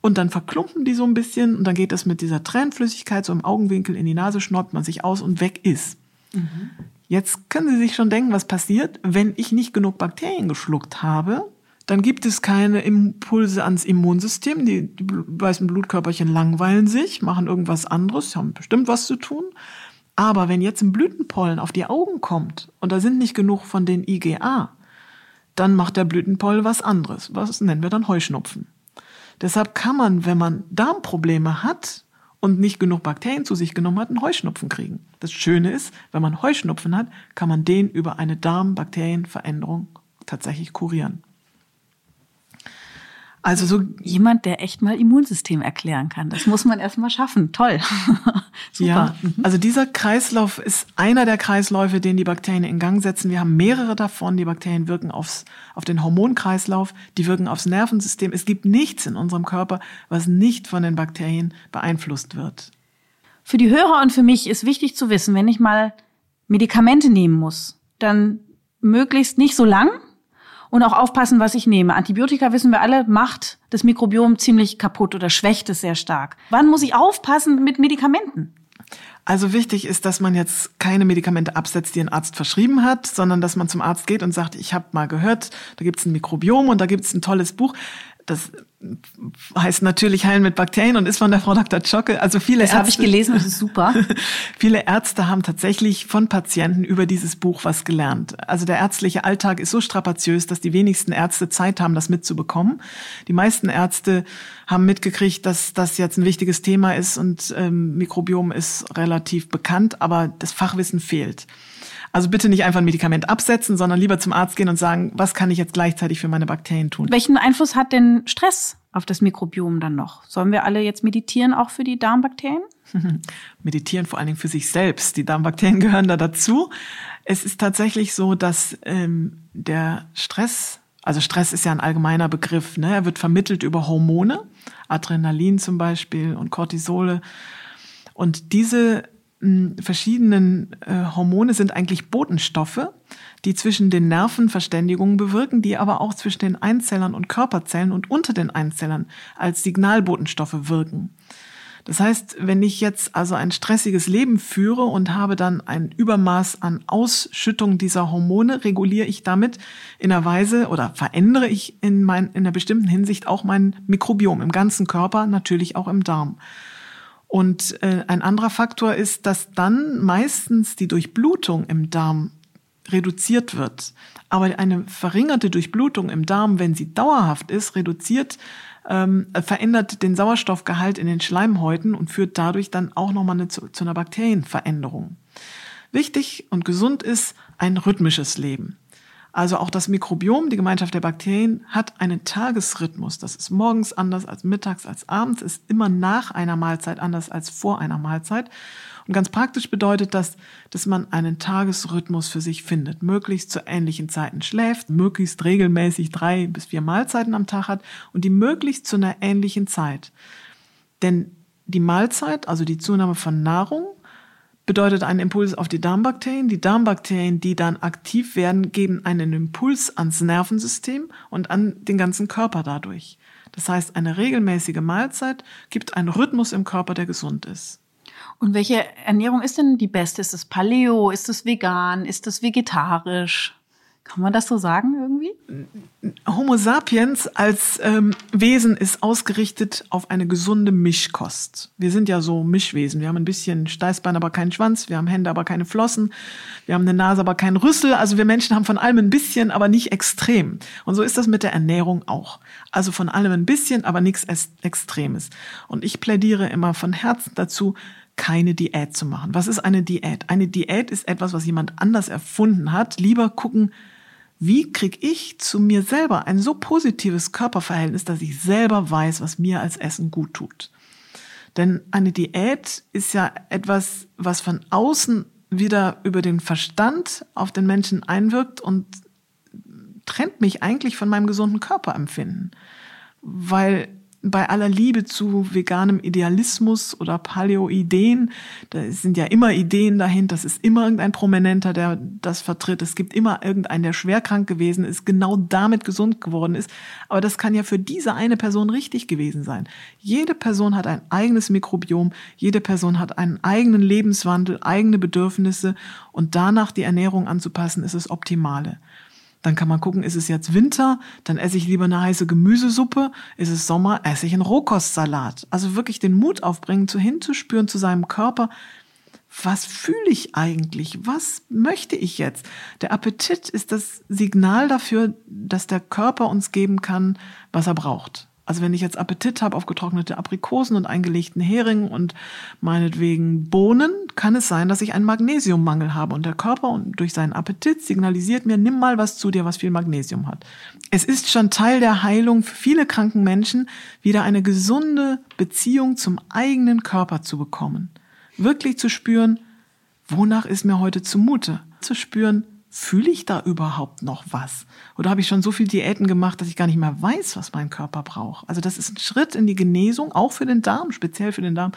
und dann verklumpen die so ein bisschen und dann geht das mit dieser Tränenflüssigkeit so im Augenwinkel in die Nase, schnaubt man sich aus und weg ist. Mhm. Jetzt können Sie sich schon denken, was passiert, wenn ich nicht genug Bakterien geschluckt habe. Dann gibt es keine Impulse ans Immunsystem. Die, die weißen Blutkörperchen langweilen sich, machen irgendwas anderes, haben bestimmt was zu tun. Aber wenn jetzt ein Blütenpollen auf die Augen kommt und da sind nicht genug von den IgA, dann macht der Blütenpollen was anderes. Was nennen wir dann Heuschnupfen. Deshalb kann man, wenn man Darmprobleme hat und nicht genug Bakterien zu sich genommen hat, einen Heuschnupfen kriegen. Das Schöne ist, wenn man Heuschnupfen hat, kann man den über eine Darmbakterienveränderung tatsächlich kurieren. Also so jemand, der echt mal Immunsystem erklären kann. Das muss man erstmal schaffen. Toll. *laughs* Super. Ja, mhm. also dieser Kreislauf ist einer der Kreisläufe, den die Bakterien in Gang setzen. Wir haben mehrere davon. Die Bakterien wirken aufs, auf den Hormonkreislauf, die wirken aufs Nervensystem. Es gibt nichts in unserem Körper, was nicht von den Bakterien beeinflusst wird. Für die Hörer und für mich ist wichtig zu wissen, wenn ich mal Medikamente nehmen muss, dann möglichst nicht so lang, und auch aufpassen, was ich nehme. Antibiotika, wissen wir alle, macht das Mikrobiom ziemlich kaputt oder schwächt es sehr stark. Wann muss ich aufpassen mit Medikamenten? Also wichtig ist, dass man jetzt keine Medikamente absetzt, die ein Arzt verschrieben hat, sondern dass man zum Arzt geht und sagt, ich habe mal gehört, da gibt es ein Mikrobiom und da gibt es ein tolles Buch. Das heißt natürlich Heilen mit Bakterien und ist von der Frau Dr. Zschocke. Also viele das habe ich gelesen, das ist super. *laughs* viele Ärzte haben tatsächlich von Patienten über dieses Buch was gelernt. Also der ärztliche Alltag ist so strapaziös, dass die wenigsten Ärzte Zeit haben, das mitzubekommen. Die meisten Ärzte haben mitgekriegt, dass das jetzt ein wichtiges Thema ist und ähm, Mikrobiom ist relativ bekannt, aber das Fachwissen fehlt. Also bitte nicht einfach ein Medikament absetzen, sondern lieber zum Arzt gehen und sagen, was kann ich jetzt gleichzeitig für meine Bakterien tun? Welchen Einfluss hat denn Stress auf das Mikrobiom dann noch? Sollen wir alle jetzt meditieren, auch für die Darmbakterien? *laughs* meditieren vor allen Dingen für sich selbst. Die Darmbakterien gehören da dazu. Es ist tatsächlich so, dass ähm, der Stress, also Stress ist ja ein allgemeiner Begriff, ne? er wird vermittelt über Hormone, Adrenalin zum Beispiel und Cortisole. Und diese verschiedenen äh, Hormone sind eigentlich Botenstoffe, die zwischen den Nerven Verständigungen bewirken, die aber auch zwischen den Einzellern und Körperzellen und unter den Einzellern als Signalbotenstoffe wirken. Das heißt, wenn ich jetzt also ein stressiges Leben führe und habe dann ein Übermaß an Ausschüttung dieser Hormone, reguliere ich damit in einer Weise oder verändere ich in, mein, in einer bestimmten Hinsicht auch mein Mikrobiom im ganzen Körper, natürlich auch im Darm. Und äh, ein anderer Faktor ist, dass dann meistens die Durchblutung im Darm reduziert wird. Aber eine verringerte Durchblutung im Darm, wenn sie dauerhaft ist, reduziert, ähm, verändert den Sauerstoffgehalt in den Schleimhäuten und führt dadurch dann auch nochmal eine, zu, zu einer Bakterienveränderung. Wichtig und gesund ist ein rhythmisches Leben. Also auch das Mikrobiom, die Gemeinschaft der Bakterien, hat einen Tagesrhythmus. Das ist morgens anders als mittags, als abends, ist immer nach einer Mahlzeit anders als vor einer Mahlzeit. Und ganz praktisch bedeutet das, dass man einen Tagesrhythmus für sich findet, möglichst zu ähnlichen Zeiten schläft, möglichst regelmäßig drei bis vier Mahlzeiten am Tag hat und die möglichst zu einer ähnlichen Zeit. Denn die Mahlzeit, also die Zunahme von Nahrung, bedeutet einen Impuls auf die Darmbakterien. Die Darmbakterien, die dann aktiv werden, geben einen Impuls ans Nervensystem und an den ganzen Körper dadurch. Das heißt, eine regelmäßige Mahlzeit gibt einen Rhythmus im Körper, der gesund ist. Und welche Ernährung ist denn die beste? Ist es Paleo? Ist es vegan? Ist es vegetarisch? Kann man das so sagen irgendwie? Homo sapiens als ähm, Wesen ist ausgerichtet auf eine gesunde Mischkost. Wir sind ja so Mischwesen. Wir haben ein bisschen Steißbein, aber keinen Schwanz. Wir haben Hände, aber keine Flossen. Wir haben eine Nase, aber keinen Rüssel. Also wir Menschen haben von allem ein bisschen, aber nicht extrem. Und so ist das mit der Ernährung auch. Also von allem ein bisschen, aber nichts Extremes. Und ich plädiere immer von Herzen dazu, keine Diät zu machen. Was ist eine Diät? Eine Diät ist etwas, was jemand anders erfunden hat. Lieber gucken, wie kriege ich zu mir selber ein so positives Körperverhältnis, dass ich selber weiß, was mir als Essen gut tut. Denn eine Diät ist ja etwas, was von außen wieder über den Verstand auf den Menschen einwirkt und trennt mich eigentlich von meinem gesunden Körperempfinden. Weil bei aller Liebe zu veganem Idealismus oder Paleoideen, da sind ja immer Ideen dahinter, das ist immer irgendein Prominenter, der das vertritt. Es gibt immer irgendeinen, der schwer krank gewesen ist, genau damit gesund geworden ist. Aber das kann ja für diese eine Person richtig gewesen sein. Jede Person hat ein eigenes Mikrobiom, jede Person hat einen eigenen Lebenswandel, eigene Bedürfnisse und danach die Ernährung anzupassen, ist das Optimale. Dann kann man gucken, ist es jetzt Winter, dann esse ich lieber eine heiße Gemüsesuppe, ist es Sommer, esse ich einen Rohkostsalat. Also wirklich den Mut aufbringen, zu hinzuspüren zu seinem Körper, was fühle ich eigentlich? Was möchte ich jetzt? Der Appetit ist das Signal dafür, dass der Körper uns geben kann, was er braucht. Also wenn ich jetzt Appetit habe auf getrocknete Aprikosen und eingelegten Hering und meinetwegen Bohnen, kann es sein, dass ich einen Magnesiummangel habe und der Körper durch seinen Appetit signalisiert mir, nimm mal was zu dir, was viel Magnesium hat. Es ist schon Teil der Heilung für viele kranken Menschen, wieder eine gesunde Beziehung zum eigenen Körper zu bekommen. Wirklich zu spüren, wonach ist mir heute zumute? Zu spüren, fühle ich da überhaupt noch was? Oder habe ich schon so viel Diäten gemacht, dass ich gar nicht mehr weiß, was mein Körper braucht? Also das ist ein Schritt in die Genesung, auch für den Darm, speziell für den Darm,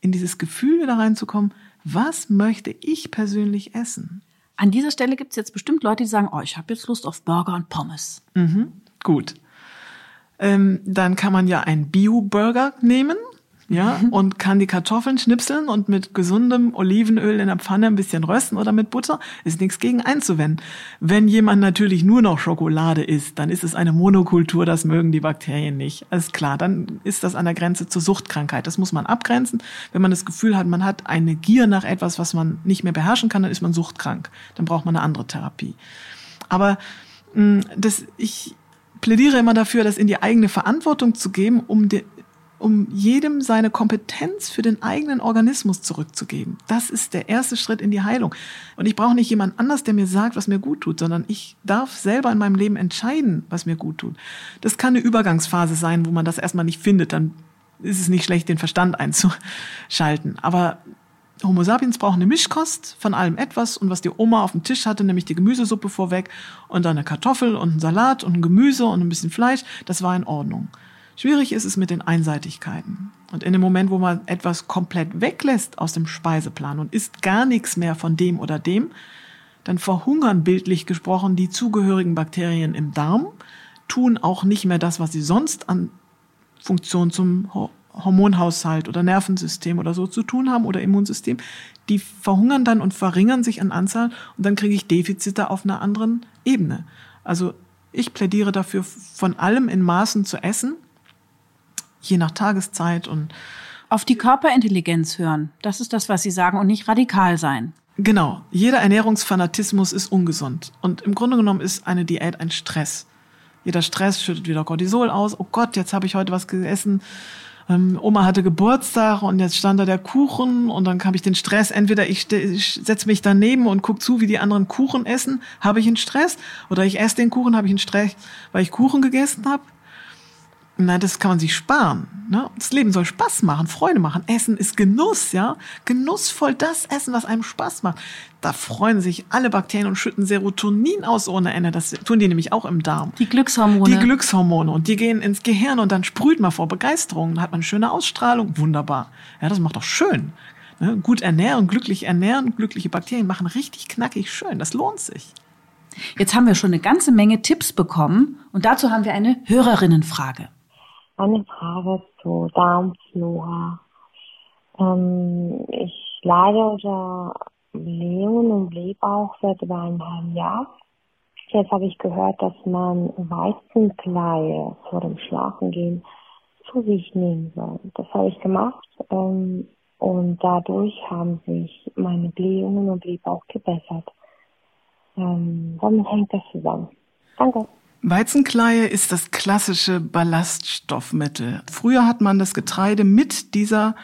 in dieses Gefühl wieder reinzukommen, was möchte ich persönlich essen? An dieser Stelle gibt es jetzt bestimmt Leute, die sagen, oh, ich habe jetzt Lust auf Burger und Pommes. Mhm, gut. Ähm, dann kann man ja einen Bio-Burger nehmen ja, und kann die Kartoffeln schnipseln und mit gesundem Olivenöl in der Pfanne ein bisschen rösten oder mit Butter, ist nichts gegen einzuwenden. Wenn jemand natürlich nur noch Schokolade isst, dann ist es eine Monokultur, das mögen die Bakterien nicht. Alles klar, dann ist das an der Grenze zur Suchtkrankheit. Das muss man abgrenzen. Wenn man das Gefühl hat, man hat eine Gier nach etwas, was man nicht mehr beherrschen kann, dann ist man suchtkrank. Dann braucht man eine andere Therapie. Aber mh, mm, das, ich plädiere immer dafür, das in die eigene Verantwortung zu geben, um de, um jedem seine Kompetenz für den eigenen Organismus zurückzugeben. Das ist der erste Schritt in die Heilung. Und ich brauche nicht jemand anders, der mir sagt, was mir gut tut, sondern ich darf selber in meinem Leben entscheiden, was mir gut tut. Das kann eine Übergangsphase sein, wo man das erstmal nicht findet. Dann ist es nicht schlecht, den Verstand einzuschalten. Aber Homo sapiens braucht eine Mischkost von allem etwas und was die Oma auf dem Tisch hatte, nämlich die Gemüsesuppe vorweg und dann eine Kartoffel und ein Salat und ein Gemüse und ein bisschen Fleisch, das war in Ordnung. Schwierig ist es mit den Einseitigkeiten. Und in dem Moment, wo man etwas komplett weglässt aus dem Speiseplan und isst gar nichts mehr von dem oder dem, dann verhungern bildlich gesprochen die zugehörigen Bakterien im Darm, tun auch nicht mehr das, was sie sonst an Funktion zum Hormonhaushalt oder Nervensystem oder so zu tun haben oder Immunsystem. Die verhungern dann und verringern sich an Anzahl und dann kriege ich Defizite auf einer anderen Ebene. Also ich plädiere dafür, von allem in Maßen zu essen je nach Tageszeit und auf die Körperintelligenz hören. Das ist das, was Sie sagen und nicht radikal sein. Genau. Jeder Ernährungsfanatismus ist ungesund. Und im Grunde genommen ist eine Diät ein Stress. Jeder Stress schüttet wieder Cortisol aus. Oh Gott, jetzt habe ich heute was gegessen. Ähm, Oma hatte Geburtstag und jetzt stand da der Kuchen und dann habe ich den Stress. Entweder ich, ich setze mich daneben und guck zu, wie die anderen Kuchen essen, habe ich einen Stress. Oder ich esse den Kuchen, habe ich einen Stress, weil ich Kuchen gegessen habe. Na, das kann man sich sparen. Ne? Das Leben soll Spaß machen, Freude machen. Essen ist Genuss, ja. Genussvoll das Essen, was einem Spaß macht. Da freuen sich alle Bakterien und schütten Serotonin aus ohne Ende. Das tun die nämlich auch im Darm. Die Glückshormone. Die Glückshormone. Und die gehen ins Gehirn und dann sprüht man vor Begeisterung. Dann hat man eine schöne Ausstrahlung. Wunderbar. Ja, das macht doch schön. Ne? Gut ernähren, glücklich ernähren, glückliche Bakterien machen richtig knackig schön. Das lohnt sich. Jetzt haben wir schon eine ganze Menge Tipps bekommen und dazu haben wir eine Hörerinnenfrage eine Frage zu Darmflora. Ähm, ich leide unter Blähungen und Blähbauch seit über einem halben Jahr. Jetzt habe ich gehört, dass man Weizenkleie vor dem Schlafengehen zu sich nehmen soll. Das habe ich gemacht ähm, und dadurch haben sich meine Blähungen und Blähbauch gebessert. Ähm, womit hängt das zusammen? Danke. Weizenkleie ist das klassische Ballaststoffmittel. Früher hat man das Getreide mit dieser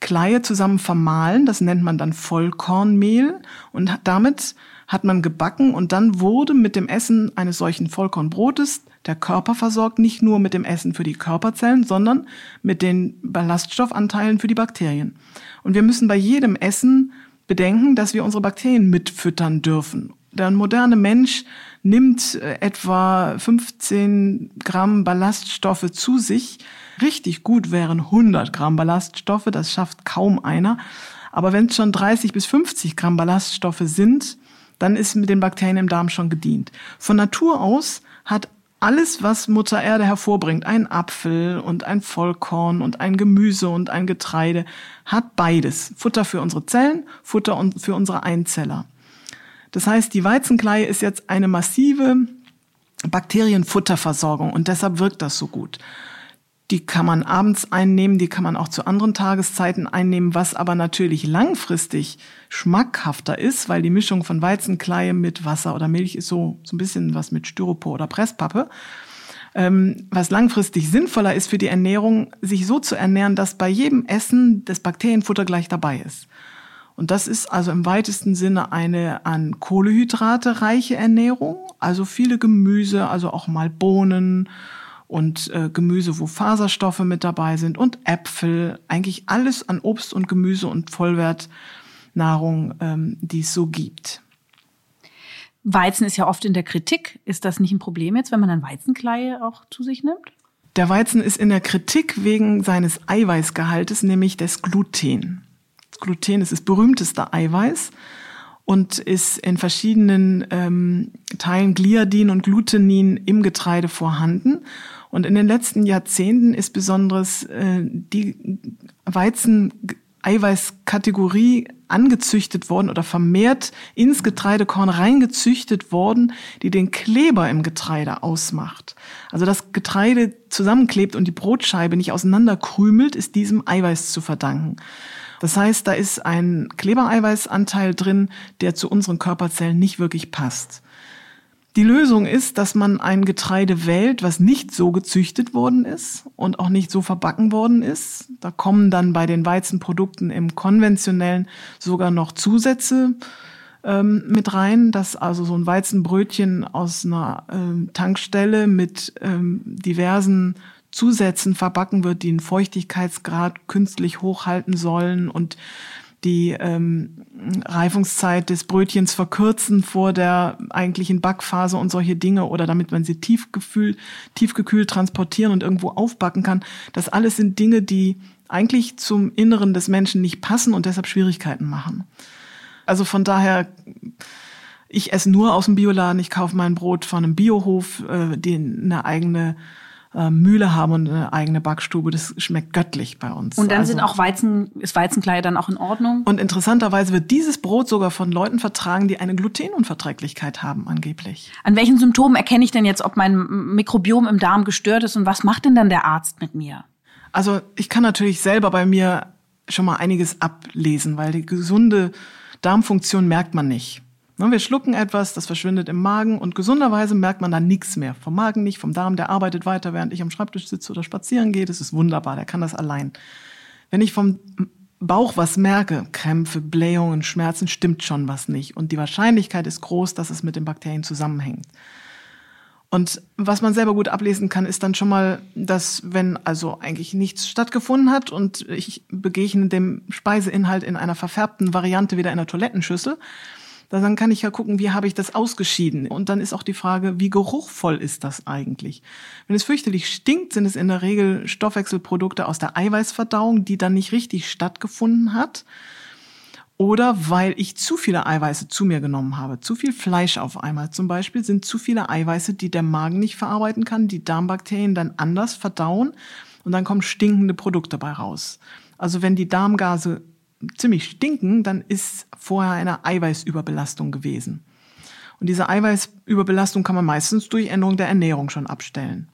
Kleie zusammen vermahlen, das nennt man dann Vollkornmehl und damit hat man gebacken und dann wurde mit dem Essen eines solchen Vollkornbrotes der Körper versorgt, nicht nur mit dem Essen für die Körperzellen, sondern mit den Ballaststoffanteilen für die Bakterien. Und wir müssen bei jedem Essen bedenken, dass wir unsere Bakterien mitfüttern dürfen. Der moderne Mensch nimmt äh, etwa 15 Gramm Ballaststoffe zu sich. Richtig gut wären 100 Gramm Ballaststoffe, das schafft kaum einer. Aber wenn es schon 30 bis 50 Gramm Ballaststoffe sind, dann ist mit den Bakterien im Darm schon gedient. Von Natur aus hat alles, was Mutter Erde hervorbringt, ein Apfel und ein Vollkorn und ein Gemüse und ein Getreide, hat beides. Futter für unsere Zellen, Futter für unsere Einzeller. Das heißt, die Weizenkleie ist jetzt eine massive Bakterienfutterversorgung und deshalb wirkt das so gut. Die kann man abends einnehmen, die kann man auch zu anderen Tageszeiten einnehmen, was aber natürlich langfristig schmackhafter ist, weil die Mischung von Weizenkleie mit Wasser oder Milch ist so, so ein bisschen was mit Styropor oder Presspappe. Ähm, was langfristig sinnvoller ist für die Ernährung, sich so zu ernähren, dass bei jedem Essen das Bakterienfutter gleich dabei ist. Und das ist also im weitesten Sinne eine an Kohlehydrate reiche Ernährung, also viele Gemüse, also auch mal Bohnen und äh, Gemüse, wo Faserstoffe mit dabei sind und Äpfel, eigentlich alles an Obst und Gemüse und Vollwertnahrung, ähm, die es so gibt. Weizen ist ja oft in der Kritik. Ist das nicht ein Problem jetzt, wenn man dann Weizenkleie auch zu sich nimmt? Der Weizen ist in der Kritik wegen seines Eiweißgehaltes, nämlich des Gluten. Gluten ist das berühmteste Eiweiß und ist in verschiedenen ähm, Teilen Gliadin und Glutenin im Getreide vorhanden. Und in den letzten Jahrzehnten ist besonders äh, die Weizen-Eiweiß-Kategorie angezüchtet worden oder vermehrt ins Getreidekorn reingezüchtet worden, die den Kleber im Getreide ausmacht. Also das Getreide zusammenklebt und die Brotscheibe nicht auseinanderkrümelt, ist diesem Eiweiß zu verdanken. Das heißt, da ist ein Klebereiweißanteil drin, der zu unseren Körperzellen nicht wirklich passt. Die Lösung ist, dass man ein Getreide wählt, was nicht so gezüchtet worden ist und auch nicht so verbacken worden ist. Da kommen dann bei den Weizenprodukten im konventionellen sogar noch Zusätze ähm, mit rein, dass also so ein Weizenbrötchen aus einer ähm, Tankstelle mit ähm, diversen Zusätzen verbacken wird, die einen Feuchtigkeitsgrad künstlich hochhalten sollen und die ähm, Reifungszeit des Brötchens verkürzen vor der eigentlichen Backphase und solche Dinge oder damit man sie tiefgekühlt, tiefgekühlt transportieren und irgendwo aufbacken kann. Das alles sind Dinge, die eigentlich zum Inneren des Menschen nicht passen und deshalb Schwierigkeiten machen. Also von daher, ich esse nur aus dem Bioladen, ich kaufe mein Brot von einem Biohof, äh, den eine eigene äh, Mühle haben und eine eigene Backstube. Das schmeckt göttlich bei uns. Und dann also, sind auch Weizen, ist Weizenkleie dann auch in Ordnung? Und interessanterweise wird dieses Brot sogar von Leuten vertragen, die eine Glutenunverträglichkeit haben, angeblich. An welchen Symptomen erkenne ich denn jetzt, ob mein Mikrobiom im Darm gestört ist und was macht denn dann der Arzt mit mir? Also ich kann natürlich selber bei mir schon mal einiges ablesen, weil die gesunde Darmfunktion merkt man nicht. Wir schlucken etwas, das verschwindet im Magen und gesunderweise merkt man dann nichts mehr. Vom Magen nicht, vom Darm, der arbeitet weiter, während ich am Schreibtisch sitze oder spazieren gehe. Das ist wunderbar, der kann das allein. Wenn ich vom Bauch was merke, Krämpfe, Blähungen, Schmerzen, stimmt schon was nicht. Und die Wahrscheinlichkeit ist groß, dass es mit den Bakterien zusammenhängt. Und was man selber gut ablesen kann, ist dann schon mal, dass wenn also eigentlich nichts stattgefunden hat und ich begegne dem Speiseinhalt in einer verfärbten Variante wieder in der Toilettenschüssel, dann kann ich ja gucken, wie habe ich das ausgeschieden. Und dann ist auch die Frage, wie geruchvoll ist das eigentlich? Wenn es fürchterlich stinkt, sind es in der Regel Stoffwechselprodukte aus der Eiweißverdauung, die dann nicht richtig stattgefunden hat. Oder weil ich zu viele Eiweiße zu mir genommen habe. Zu viel Fleisch auf einmal zum Beispiel sind zu viele Eiweiße, die der Magen nicht verarbeiten kann, die Darmbakterien dann anders verdauen und dann kommen stinkende Produkte dabei raus. Also wenn die Darmgase ziemlich stinken, dann ist vorher eine Eiweißüberbelastung gewesen. Und diese Eiweißüberbelastung kann man meistens durch Änderung der Ernährung schon abstellen.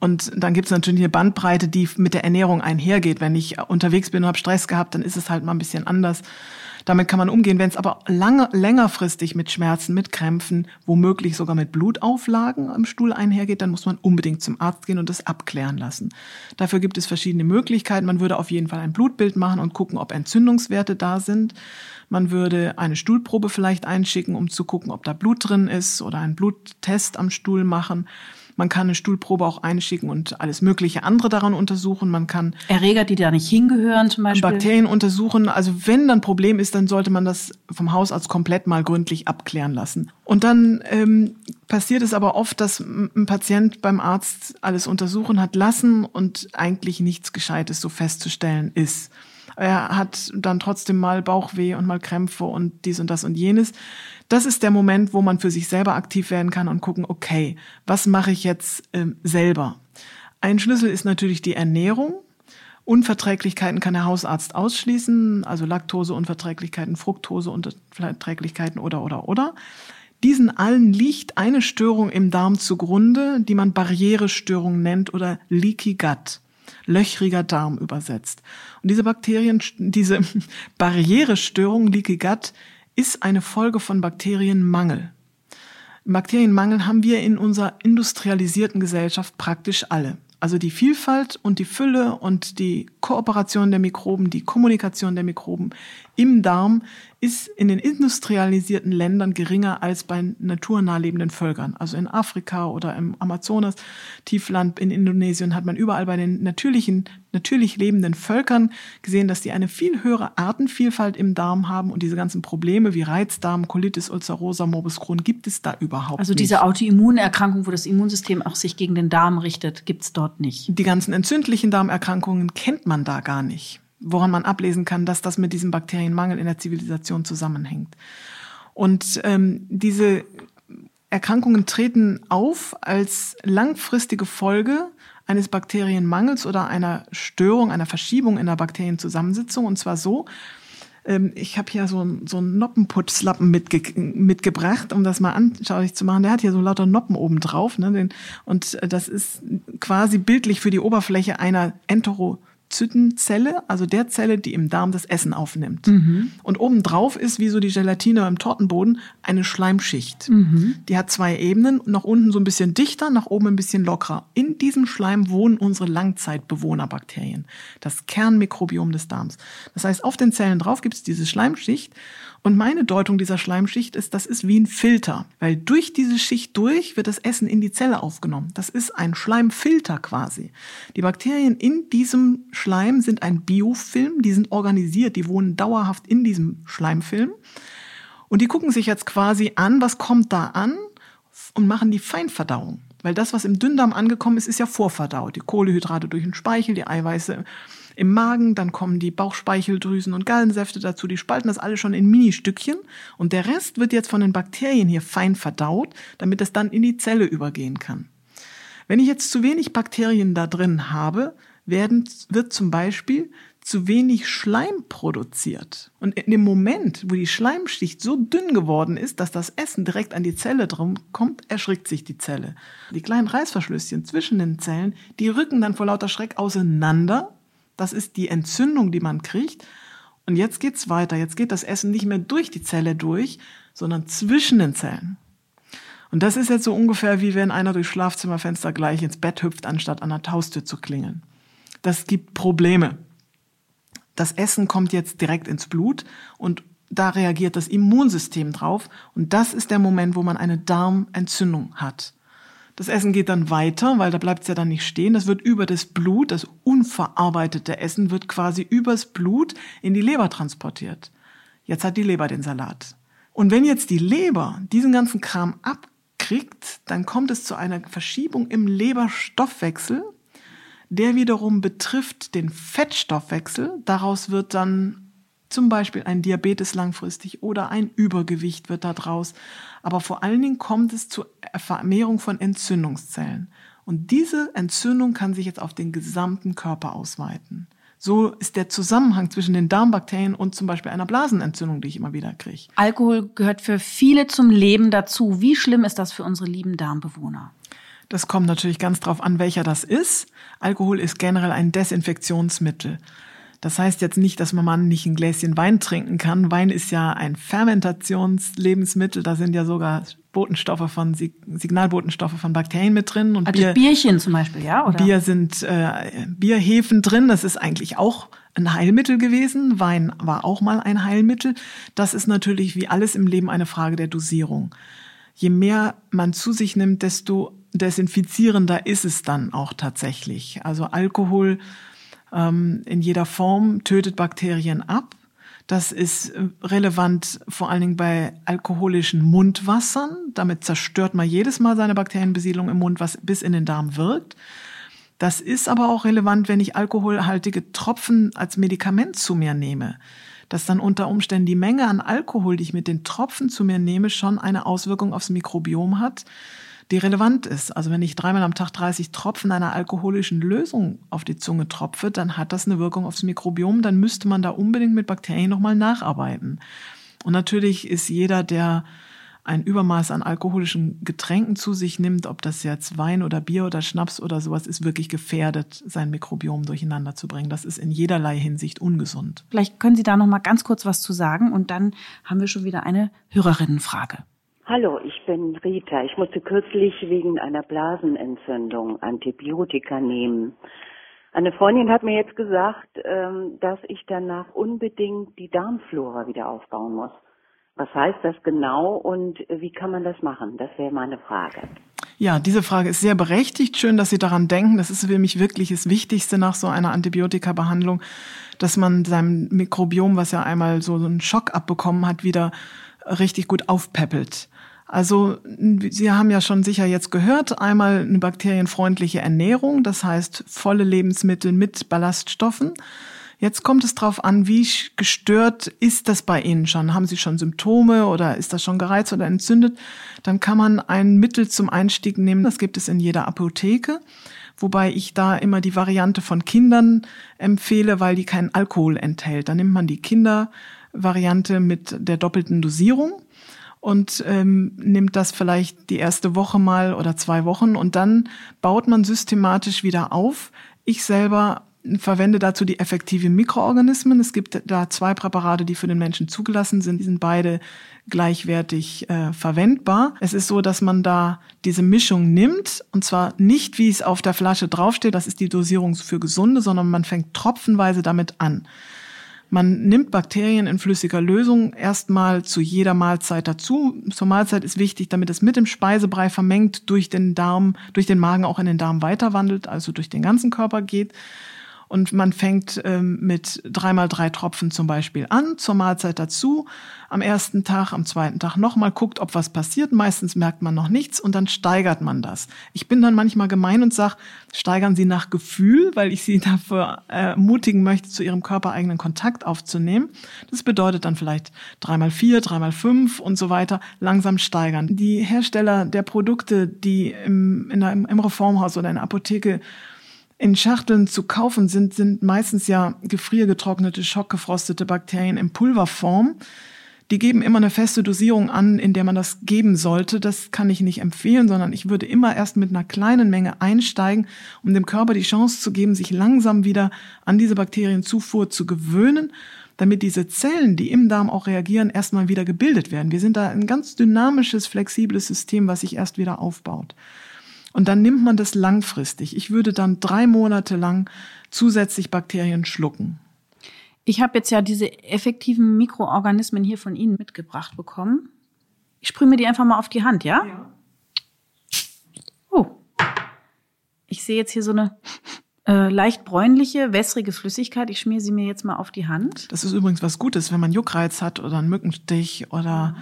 Und dann gibt es natürlich eine Bandbreite, die mit der Ernährung einhergeht. Wenn ich unterwegs bin und habe Stress gehabt, dann ist es halt mal ein bisschen anders. Damit kann man umgehen. Wenn es aber lange, längerfristig mit Schmerzen, mit Krämpfen, womöglich sogar mit Blutauflagen im Stuhl einhergeht, dann muss man unbedingt zum Arzt gehen und das abklären lassen. Dafür gibt es verschiedene Möglichkeiten. Man würde auf jeden Fall ein Blutbild machen und gucken, ob Entzündungswerte da sind. Man würde eine Stuhlprobe vielleicht einschicken, um zu gucken, ob da Blut drin ist oder einen Bluttest am Stuhl machen. Man kann eine Stuhlprobe auch einschicken und alles mögliche andere daran untersuchen. Man kann Erreger, die da nicht hingehören, zum Beispiel. Bakterien untersuchen. Also wenn dann Problem ist, dann sollte man das vom Hausarzt komplett mal gründlich abklären lassen. Und dann ähm, passiert es aber oft, dass ein Patient beim Arzt alles untersuchen hat lassen und eigentlich nichts Gescheites so festzustellen ist. Er hat dann trotzdem mal Bauchweh und mal Krämpfe und dies und das und jenes das ist der Moment, wo man für sich selber aktiv werden kann und gucken, okay, was mache ich jetzt äh, selber? Ein Schlüssel ist natürlich die Ernährung. Unverträglichkeiten kann der Hausarzt ausschließen, also Laktoseunverträglichkeiten, Fructoseunverträglichkeiten oder, oder, oder. Diesen allen liegt eine Störung im Darm zugrunde, die man Barrierestörung nennt oder Leaky Gut löchriger Darm übersetzt. Und diese Bakterien, diese *laughs* Barrierestörung, Leaky Gut, ist eine Folge von Bakterienmangel. Bakterienmangel haben wir in unserer industrialisierten Gesellschaft praktisch alle. Also die Vielfalt und die Fülle und die Kooperation der Mikroben, die Kommunikation der Mikroben im Darm ist in den industrialisierten Ländern geringer als bei naturnah lebenden Völkern. Also in Afrika oder im Amazonas, Tiefland, in Indonesien hat man überall bei den natürlichen, natürlich lebenden Völkern gesehen, dass die eine viel höhere Artenvielfalt im Darm haben und diese ganzen Probleme wie Reizdarm, Colitis ulcerosa, Morbus Crohn gibt es da überhaupt also nicht. Also diese Autoimmunerkrankung, wo das Immunsystem auch sich gegen den Darm richtet, gibt es dort nicht. Die ganzen entzündlichen Darmerkrankungen kennt man da gar nicht woran man ablesen kann, dass das mit diesem Bakterienmangel in der Zivilisation zusammenhängt. Und ähm, diese Erkrankungen treten auf als langfristige Folge eines Bakterienmangels oder einer Störung, einer Verschiebung in der Bakterienzusammensetzung. Und zwar so, ähm, ich habe hier so, so einen Noppenputzlappen mitge mitgebracht, um das mal anschaulich zu machen. Der hat hier so lauter Noppen oben drauf. Ne? Und das ist quasi bildlich für die Oberfläche einer Entero Zytenzelle, also der Zelle, die im Darm das Essen aufnimmt. Mhm. Und obendrauf ist, wie so die Gelatine im Tortenboden, eine Schleimschicht. Mhm. Die hat zwei Ebenen, nach unten so ein bisschen dichter, nach oben ein bisschen lockerer. In diesem Schleim wohnen unsere Langzeitbewohnerbakterien, das Kernmikrobiom des Darms. Das heißt, auf den Zellen drauf gibt es diese Schleimschicht und meine Deutung dieser Schleimschicht ist, das ist wie ein Filter, weil durch diese Schicht durch wird das Essen in die Zelle aufgenommen. Das ist ein Schleimfilter quasi. Die Bakterien in diesem Schleim sind ein Biofilm, die sind organisiert, die wohnen dauerhaft in diesem Schleimfilm. Und die gucken sich jetzt quasi an, was kommt da an und machen die Feinverdauung. Weil das, was im Dünndarm angekommen ist, ist ja vorverdaut. Die Kohlehydrate durch den Speichel, die Eiweiße im Magen, dann kommen die Bauchspeicheldrüsen und Gallensäfte dazu, die spalten das alles schon in Ministückchen und der Rest wird jetzt von den Bakterien hier fein verdaut, damit es dann in die Zelle übergehen kann. Wenn ich jetzt zu wenig Bakterien da drin habe, werden, wird zum Beispiel zu wenig Schleim produziert. Und in dem Moment, wo die Schleimschicht so dünn geworden ist, dass das Essen direkt an die Zelle drum kommt, erschrickt sich die Zelle. Die kleinen Reißverschlüsschen zwischen den Zellen, die rücken dann vor lauter Schreck auseinander das ist die Entzündung, die man kriegt. Und jetzt geht's weiter. Jetzt geht das Essen nicht mehr durch die Zelle durch, sondern zwischen den Zellen. Und das ist jetzt so ungefähr wie wenn einer durchs Schlafzimmerfenster gleich ins Bett hüpft, anstatt an der Haustür zu klingeln. Das gibt Probleme. Das Essen kommt jetzt direkt ins Blut und da reagiert das Immunsystem drauf. Und das ist der Moment, wo man eine Darmentzündung hat. Das Essen geht dann weiter, weil da bleibt es ja dann nicht stehen. Das wird über das Blut, das unverarbeitete Essen wird quasi übers Blut in die Leber transportiert. Jetzt hat die Leber den Salat. Und wenn jetzt die Leber diesen ganzen Kram abkriegt, dann kommt es zu einer Verschiebung im Leberstoffwechsel. Der wiederum betrifft den Fettstoffwechsel. Daraus wird dann zum Beispiel ein Diabetes langfristig oder ein Übergewicht wird daraus. Aber vor allen Dingen kommt es zur Vermehrung von Entzündungszellen. Und diese Entzündung kann sich jetzt auf den gesamten Körper ausweiten. So ist der Zusammenhang zwischen den Darmbakterien und zum Beispiel einer Blasenentzündung, die ich immer wieder kriege. Alkohol gehört für viele zum Leben dazu. Wie schlimm ist das für unsere lieben Darmbewohner? Das kommt natürlich ganz drauf an, welcher das ist. Alkohol ist generell ein Desinfektionsmittel. Das heißt jetzt nicht, dass man mal nicht ein Gläschen Wein trinken kann. Wein ist ja ein Fermentationslebensmittel. Da sind ja sogar Botenstoffe von Signalbotenstoffe von Bakterien mit drin. Und also Bier, Bierchen zum Beispiel, ja? Oder? Bier sind äh, Bierhefen drin. Das ist eigentlich auch ein Heilmittel gewesen. Wein war auch mal ein Heilmittel. Das ist natürlich wie alles im Leben eine Frage der Dosierung. Je mehr man zu sich nimmt, desto desinfizierender ist es dann auch tatsächlich. Also Alkohol ähm, in jeder Form tötet Bakterien ab. Das ist äh, relevant vor allen Dingen bei alkoholischen Mundwassern. Damit zerstört man jedes Mal seine Bakterienbesiedlung im Mund, was bis in den Darm wirkt. Das ist aber auch relevant, wenn ich alkoholhaltige Tropfen als Medikament zu mir nehme. Dass dann unter Umständen die Menge an Alkohol, die ich mit den Tropfen zu mir nehme, schon eine Auswirkung aufs Mikrobiom hat die relevant ist. Also wenn ich dreimal am Tag 30 Tropfen einer alkoholischen Lösung auf die Zunge tropfe, dann hat das eine Wirkung aufs Mikrobiom. Dann müsste man da unbedingt mit Bakterien nochmal nacharbeiten. Und natürlich ist jeder, der ein Übermaß an alkoholischen Getränken zu sich nimmt, ob das jetzt Wein oder Bier oder Schnaps oder sowas ist, wirklich gefährdet, sein Mikrobiom durcheinander zu bringen. Das ist in jederlei Hinsicht ungesund. Vielleicht können Sie da noch mal ganz kurz was zu sagen und dann haben wir schon wieder eine Hörerinnenfrage. Hallo, ich bin Rita. Ich musste kürzlich wegen einer Blasenentzündung Antibiotika nehmen. Eine Freundin hat mir jetzt gesagt, ähm, dass ich danach unbedingt die Darmflora wieder aufbauen muss. Was heißt das genau und wie kann man das machen? Das wäre meine Frage. Ja, diese Frage ist sehr berechtigt. Schön, dass Sie daran denken. Das ist für mich wirklich das Wichtigste nach so einer Antibiotika-Behandlung, dass man seinem Mikrobiom, was ja einmal so einen Schock abbekommen hat, wieder richtig gut aufpäppelt. Also Sie haben ja schon sicher jetzt gehört, einmal eine bakterienfreundliche Ernährung, das heißt volle Lebensmittel mit Ballaststoffen. Jetzt kommt es darauf an, wie gestört ist das bei Ihnen schon? Haben Sie schon Symptome oder ist das schon gereizt oder entzündet? Dann kann man ein Mittel zum Einstieg nehmen. Das gibt es in jeder Apotheke. Wobei ich da immer die Variante von Kindern empfehle, weil die keinen Alkohol enthält. Dann nimmt man die Kindervariante mit der doppelten Dosierung und ähm, nimmt das vielleicht die erste Woche mal oder zwei Wochen und dann baut man systematisch wieder auf. Ich selber verwende dazu die effektiven Mikroorganismen. Es gibt da zwei Präparate, die für den Menschen zugelassen sind. Die sind beide gleichwertig äh, verwendbar. Es ist so, dass man da diese Mischung nimmt und zwar nicht, wie es auf der Flasche draufsteht, das ist die Dosierung für Gesunde, sondern man fängt tropfenweise damit an. Man nimmt Bakterien in flüssiger Lösung erstmal zu jeder Mahlzeit dazu. Zur Mahlzeit ist wichtig, damit es mit dem Speisebrei vermengt durch den Darm, durch den Magen auch in den Darm weiterwandelt, also durch den ganzen Körper geht. Und man fängt ähm, mit dreimal drei Tropfen zum Beispiel an, zur Mahlzeit dazu. Am ersten Tag, am zweiten Tag nochmal guckt, ob was passiert. Meistens merkt man noch nichts und dann steigert man das. Ich bin dann manchmal gemein und sage, steigern Sie nach Gefühl, weil ich Sie *laughs* dafür ermutigen möchte, zu Ihrem körpereigenen Kontakt aufzunehmen. Das bedeutet dann vielleicht dreimal vier, dreimal fünf und so weiter, langsam steigern. Die Hersteller der Produkte, die im, in der, im Reformhaus oder in der Apotheke in Schachteln zu kaufen sind, sind meistens ja gefriergetrocknete, schockgefrostete Bakterien in Pulverform. Die geben immer eine feste Dosierung an, in der man das geben sollte. Das kann ich nicht empfehlen, sondern ich würde immer erst mit einer kleinen Menge einsteigen, um dem Körper die Chance zu geben, sich langsam wieder an diese Bakterienzufuhr zu gewöhnen, damit diese Zellen, die im Darm auch reagieren, erstmal wieder gebildet werden. Wir sind da ein ganz dynamisches, flexibles System, was sich erst wieder aufbaut. Und dann nimmt man das langfristig. Ich würde dann drei Monate lang zusätzlich Bakterien schlucken. Ich habe jetzt ja diese effektiven Mikroorganismen hier von Ihnen mitgebracht bekommen. Ich sprühe mir die einfach mal auf die Hand, ja? Ja. Oh. Ich sehe jetzt hier so eine äh, leicht bräunliche, wässrige Flüssigkeit. Ich schmiere sie mir jetzt mal auf die Hand. Das ist übrigens was Gutes, wenn man Juckreiz hat oder einen Mückenstich oder mhm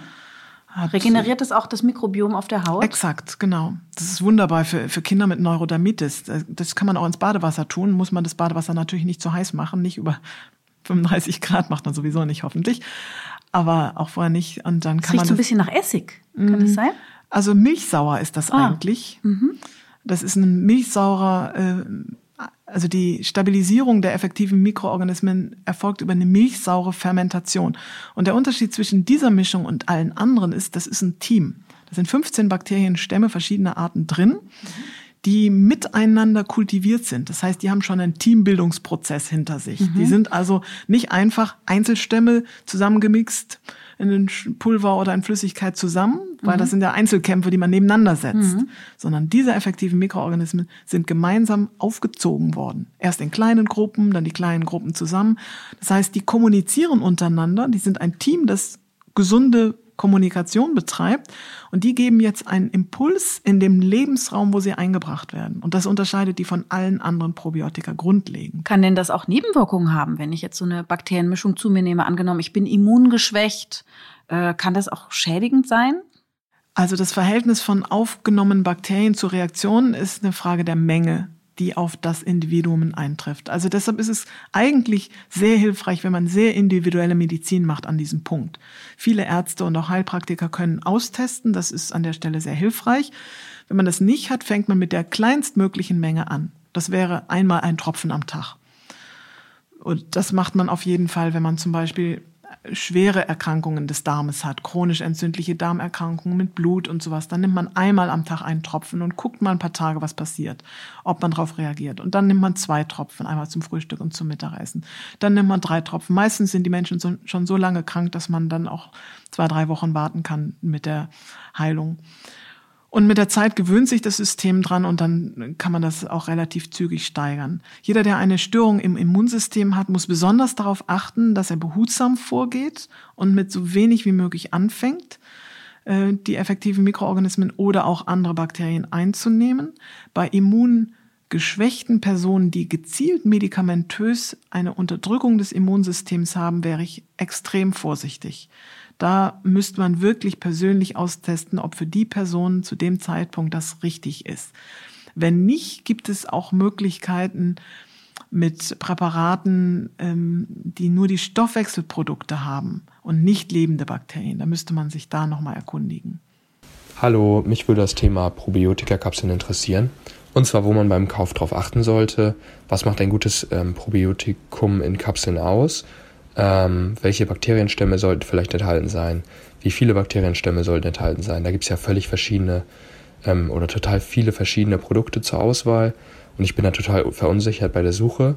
hat, Regeneriert es auch das Mikrobiom auf der Haut? Exakt, genau. Das ist wunderbar für, für Kinder mit Neurodermitis. Das kann man auch ins Badewasser tun. Muss man das Badewasser natürlich nicht zu heiß machen, nicht über *laughs* 35 Grad macht man sowieso nicht, hoffentlich. Aber auch vorher nicht. Und dann kann das riecht man. so ein bisschen nach Essig. Kann das mhm. sein? Also milchsauer ist das ah. eigentlich. Mhm. Das ist ein milchsaurer äh, also die Stabilisierung der effektiven Mikroorganismen erfolgt über eine milchsaure Fermentation. Und der Unterschied zwischen dieser Mischung und allen anderen ist, das ist ein Team. Da sind 15 Bakterienstämme verschiedener Arten drin, die miteinander kultiviert sind. Das heißt, die haben schon einen Teambildungsprozess hinter sich. Mhm. Die sind also nicht einfach Einzelstämme zusammengemixt in ein Pulver oder in Flüssigkeit zusammen, weil mhm. das sind ja Einzelkämpfe, die man nebeneinander setzt, mhm. sondern diese effektiven Mikroorganismen sind gemeinsam aufgezogen worden. Erst in kleinen Gruppen, dann die kleinen Gruppen zusammen. Das heißt, die kommunizieren untereinander, die sind ein Team, das gesunde Kommunikation betreibt. Und die geben jetzt einen Impuls in dem Lebensraum, wo sie eingebracht werden. Und das unterscheidet die von allen anderen Probiotika grundlegend. Kann denn das auch Nebenwirkungen haben, wenn ich jetzt so eine Bakterienmischung zu mir nehme? Angenommen, ich bin immungeschwächt. Äh, kann das auch schädigend sein? Also das Verhältnis von aufgenommenen Bakterien zu Reaktionen ist eine Frage der Menge die auf das Individuum eintrifft. Also deshalb ist es eigentlich sehr hilfreich, wenn man sehr individuelle Medizin macht an diesem Punkt. Viele Ärzte und auch Heilpraktiker können austesten. Das ist an der Stelle sehr hilfreich. Wenn man das nicht hat, fängt man mit der kleinstmöglichen Menge an. Das wäre einmal ein Tropfen am Tag. Und das macht man auf jeden Fall, wenn man zum Beispiel schwere Erkrankungen des Darmes hat, chronisch entzündliche Darmerkrankungen mit Blut und sowas, dann nimmt man einmal am Tag einen Tropfen und guckt mal ein paar Tage, was passiert, ob man darauf reagiert. Und dann nimmt man zwei Tropfen, einmal zum Frühstück und zum Mittagessen. Dann nimmt man drei Tropfen. Meistens sind die Menschen so, schon so lange krank, dass man dann auch zwei, drei Wochen warten kann mit der Heilung. Und mit der Zeit gewöhnt sich das System dran und dann kann man das auch relativ zügig steigern. Jeder, der eine Störung im Immunsystem hat, muss besonders darauf achten, dass er behutsam vorgeht und mit so wenig wie möglich anfängt, äh, die effektiven Mikroorganismen oder auch andere Bakterien einzunehmen. Bei immungeschwächten Personen, die gezielt medikamentös eine Unterdrückung des Immunsystems haben, wäre ich extrem vorsichtig. Da müsste man wirklich persönlich austesten, ob für die Person zu dem Zeitpunkt das richtig ist. Wenn nicht, gibt es auch Möglichkeiten mit Präparaten, ähm, die nur die Stoffwechselprodukte haben und nicht lebende Bakterien. Da müsste man sich da nochmal erkundigen. Hallo, mich würde das Thema Probiotika-Kapseln interessieren. Und zwar, wo man beim Kauf darauf achten sollte, was macht ein gutes ähm, Probiotikum in Kapseln aus ähm, welche Bakterienstämme sollten vielleicht enthalten sein, wie viele Bakterienstämme sollten enthalten sein. Da gibt es ja völlig verschiedene ähm, oder total viele verschiedene Produkte zur Auswahl und ich bin da total verunsichert bei der Suche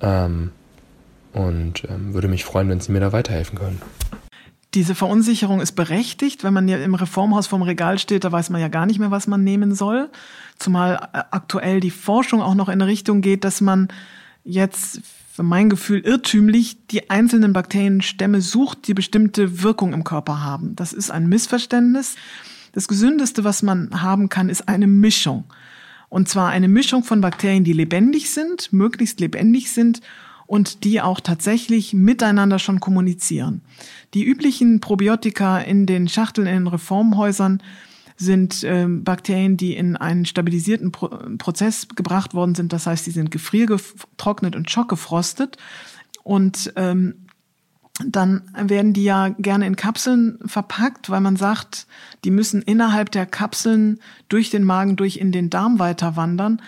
ähm, und ähm, würde mich freuen, wenn Sie mir da weiterhelfen können. Diese Verunsicherung ist berechtigt. Wenn man ja im Reformhaus vorm Regal steht, da weiß man ja gar nicht mehr, was man nehmen soll. Zumal äh, aktuell die Forschung auch noch in Richtung geht, dass man jetzt für mein Gefühl irrtümlich die einzelnen Bakterienstämme sucht, die bestimmte Wirkung im Körper haben. Das ist ein Missverständnis. Das Gesündeste, was man haben kann, ist eine Mischung. Und zwar eine Mischung von Bakterien, die lebendig sind, möglichst lebendig sind und die auch tatsächlich miteinander schon kommunizieren. Die üblichen Probiotika in den Schachteln in den Reformhäusern sind ähm, Bakterien, die in einen stabilisierten Pro Prozess gebracht worden sind. Das heißt, die sind gefriergetrocknet und schockgefrostet. Und ähm, dann werden die ja gerne in Kapseln verpackt, weil man sagt, die müssen innerhalb der Kapseln durch den Magen, durch in den Darm weiter wandern.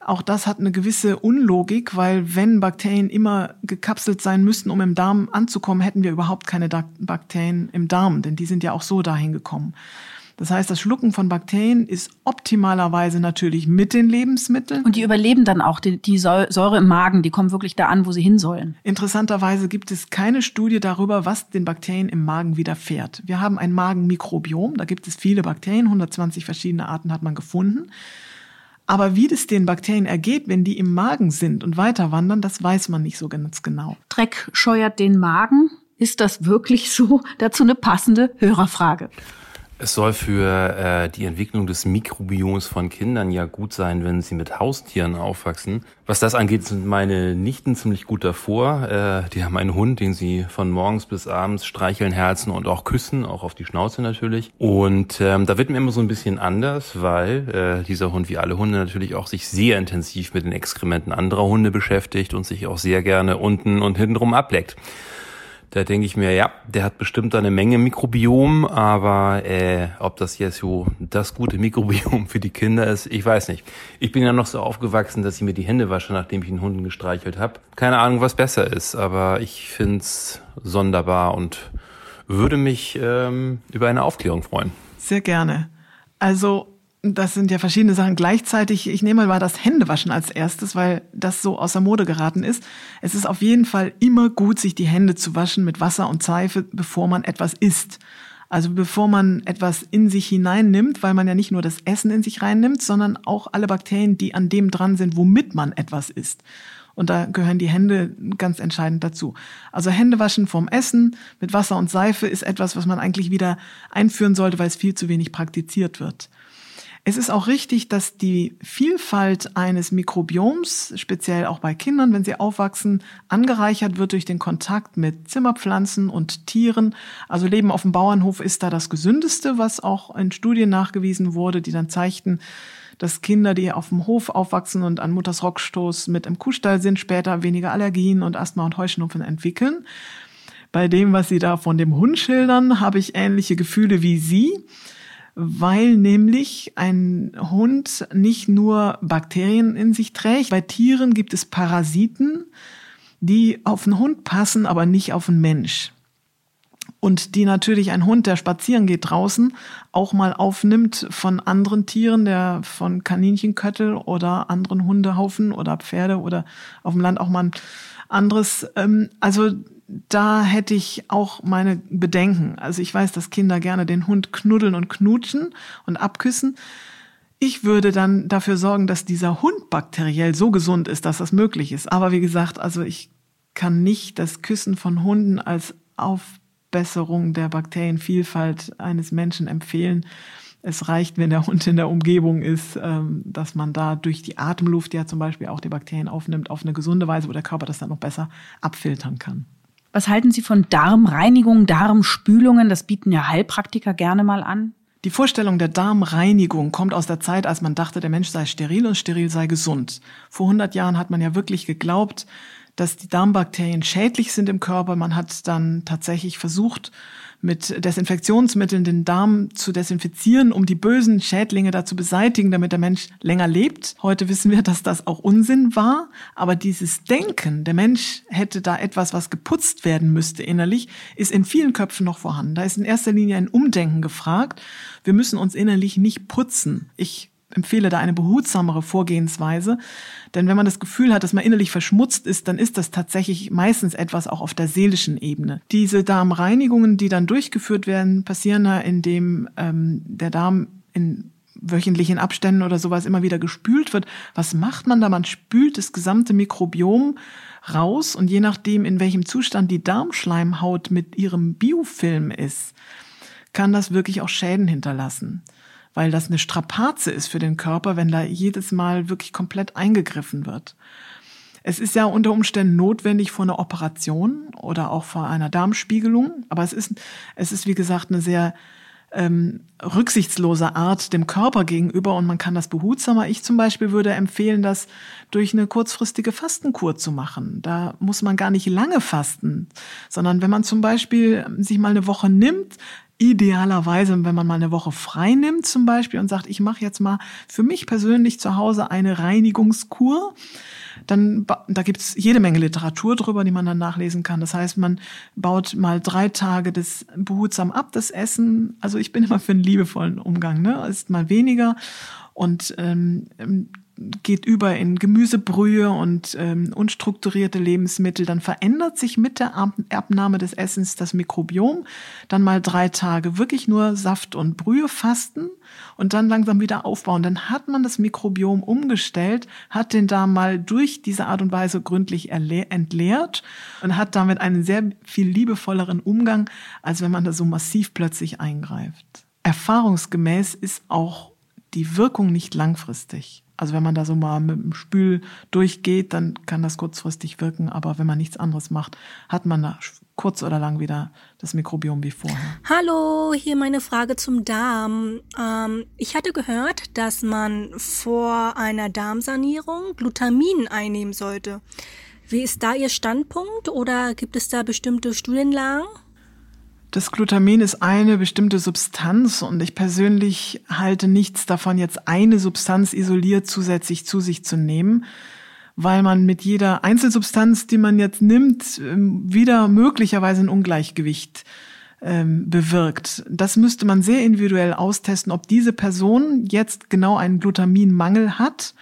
Auch das hat eine gewisse Unlogik, weil wenn Bakterien immer gekapselt sein müssten, um im Darm anzukommen, hätten wir überhaupt keine Bakterien im Darm, denn die sind ja auch so dahin gekommen. Das heißt, das Schlucken von Bakterien ist optimalerweise natürlich mit den Lebensmitteln. Und die überleben dann auch, die, die Säure im Magen, die kommen wirklich da an, wo sie hin sollen. Interessanterweise gibt es keine Studie darüber, was den Bakterien im Magen widerfährt. Wir haben ein Magenmikrobiom, da gibt es viele Bakterien, 120 verschiedene Arten hat man gefunden. Aber wie das den Bakterien ergeht, wenn die im Magen sind und weiter wandern, das weiß man nicht so ganz genau. Dreck scheuert den Magen. Ist das wirklich so? Dazu eine passende Hörerfrage. Es soll für äh, die Entwicklung des Mikrobioms von Kindern ja gut sein, wenn sie mit Haustieren aufwachsen. Was das angeht, sind meine Nichten ziemlich gut davor. Äh, die haben einen Hund, den sie von morgens bis abends streicheln, herzen und auch küssen, auch auf die Schnauze natürlich. Und ähm, da wird mir immer so ein bisschen anders, weil äh, dieser Hund wie alle Hunde natürlich auch sich sehr intensiv mit den Exkrementen anderer Hunde beschäftigt und sich auch sehr gerne unten und hintenrum ableckt. Da denke ich mir, ja, der hat bestimmt eine Menge Mikrobiom, aber äh, ob das jetzt so das gute Mikrobiom für die Kinder ist, ich weiß nicht. Ich bin ja noch so aufgewachsen, dass ich mir die Hände wasche, nachdem ich einen Hunden gestreichelt habe. Keine Ahnung, was besser ist, aber ich find's sonderbar und würde mich ähm, über eine Aufklärung freuen. Sehr gerne. Also das sind ja verschiedene Sachen gleichzeitig. Ich nehme mal das Händewaschen als erstes, weil das so außer Mode geraten ist. Es ist auf jeden Fall immer gut, sich die Hände zu waschen mit Wasser und Seife, bevor man etwas isst. Also bevor man etwas in sich hineinnimmt, weil man ja nicht nur das Essen in sich reinnimmt, sondern auch alle Bakterien, die an dem dran sind, womit man etwas isst. Und da gehören die Hände ganz entscheidend dazu. Also Händewaschen vorm Essen mit Wasser und Seife ist etwas, was man eigentlich wieder einführen sollte, weil es viel zu wenig praktiziert wird. Es ist auch richtig, dass die Vielfalt eines Mikrobioms, speziell auch bei Kindern, wenn sie aufwachsen, angereichert wird durch den Kontakt mit Zimmerpflanzen und Tieren. Also Leben auf dem Bauernhof ist da das gesündeste, was auch in Studien nachgewiesen wurde, die dann zeigten, dass Kinder, die auf dem Hof aufwachsen und an Mutters Rockstoß mit im Kuhstall sind, später weniger Allergien und Asthma und Heuschnupfen entwickeln. Bei dem, was Sie da von dem Hund schildern, habe ich ähnliche Gefühle wie Sie weil nämlich ein Hund nicht nur Bakterien in sich trägt. Bei Tieren gibt es Parasiten, die auf einen Hund passen, aber nicht auf einen Mensch. Und die natürlich ein Hund, der spazieren geht draußen, auch mal aufnimmt von anderen Tieren, der von Kaninchenköttel oder anderen Hundehaufen oder Pferde oder auf dem Land auch mal ein anderes. Ähm, also da hätte ich auch meine Bedenken. Also ich weiß, dass Kinder gerne den Hund knuddeln und knutschen und abküssen. Ich würde dann dafür sorgen, dass dieser Hund bakteriell so gesund ist, dass das möglich ist. Aber wie gesagt, also ich kann nicht das Küssen von Hunden als Aufbesserung der Bakterienvielfalt eines Menschen empfehlen. Es reicht, wenn der Hund in der Umgebung ist, ähm, dass man da durch die Atemluft ja zum Beispiel auch die Bakterien aufnimmt auf eine gesunde Weise, wo der Körper das dann noch besser abfiltern kann. Was halten Sie von Darmreinigung, Darmspülungen? Das bieten ja Heilpraktiker gerne mal an. Die Vorstellung der Darmreinigung kommt aus der Zeit, als man dachte, der Mensch sei steril und steril sei gesund. Vor 100 Jahren hat man ja wirklich geglaubt, dass die Darmbakterien schädlich sind im Körper. Man hat dann tatsächlich versucht, mit Desinfektionsmitteln den Darm zu desinfizieren, um die bösen Schädlinge da zu beseitigen, damit der Mensch länger lebt. Heute wissen wir, dass das auch Unsinn war. Aber dieses Denken, der Mensch hätte da etwas, was geputzt werden müsste innerlich, ist in vielen Köpfen noch vorhanden. Da ist in erster Linie ein Umdenken gefragt. Wir müssen uns innerlich nicht putzen. Ich empfehle da eine behutsamere Vorgehensweise. Denn wenn man das Gefühl hat, dass man innerlich verschmutzt ist, dann ist das tatsächlich meistens etwas auch auf der seelischen Ebene. Diese Darmreinigungen, die dann durchgeführt werden, passieren da, indem ähm, der Darm in wöchentlichen Abständen oder sowas immer wieder gespült wird. Was macht man da? Man spült das gesamte Mikrobiom raus und je nachdem, in welchem Zustand die Darmschleimhaut mit ihrem Biofilm ist, kann das wirklich auch Schäden hinterlassen weil das eine Strapaze ist für den Körper, wenn da jedes Mal wirklich komplett eingegriffen wird. Es ist ja unter Umständen notwendig vor einer Operation oder auch vor einer Darmspiegelung, aber es ist, es ist wie gesagt eine sehr ähm, rücksichtslose Art dem Körper gegenüber und man kann das behutsamer. Ich zum Beispiel würde empfehlen, das durch eine kurzfristige Fastenkur zu machen. Da muss man gar nicht lange fasten, sondern wenn man zum Beispiel sich mal eine Woche nimmt, idealerweise, wenn man mal eine Woche frei nimmt zum Beispiel und sagt, ich mache jetzt mal für mich persönlich zu Hause eine Reinigungskur, dann da gibt's jede Menge Literatur drüber, die man dann nachlesen kann. Das heißt, man baut mal drei Tage das behutsam ab, das Essen. Also ich bin immer für einen liebevollen Umgang, ne? Ist mal weniger und ähm, geht über in Gemüsebrühe und ähm, unstrukturierte Lebensmittel, dann verändert sich mit der Abnahme des Essens das Mikrobiom. Dann mal drei Tage wirklich nur Saft und Brühe fasten und dann langsam wieder aufbauen. Dann hat man das Mikrobiom umgestellt, hat den Darm mal durch diese Art und Weise gründlich entleert und hat damit einen sehr viel liebevolleren Umgang, als wenn man da so massiv plötzlich eingreift. Erfahrungsgemäß ist auch die Wirkung nicht langfristig. Also wenn man da so mal mit dem Spül durchgeht, dann kann das kurzfristig wirken. Aber wenn man nichts anderes macht, hat man da kurz oder lang wieder das Mikrobiom wie vorher. Hallo, hier meine Frage zum Darm. Ähm, ich hatte gehört, dass man vor einer Darmsanierung Glutamin einnehmen sollte. Wie ist da Ihr Standpunkt oder gibt es da bestimmte Studienlagen? Das Glutamin ist eine bestimmte Substanz und ich persönlich halte nichts davon, jetzt eine Substanz isoliert zusätzlich zu sich zu nehmen, weil man mit jeder Einzelsubstanz, die man jetzt nimmt, ähm, wieder möglicherweise ein Ungleichgewicht ähm, bewirkt. Das müsste man sehr individuell austesten, ob diese Person jetzt genau einen Glutaminmangel hat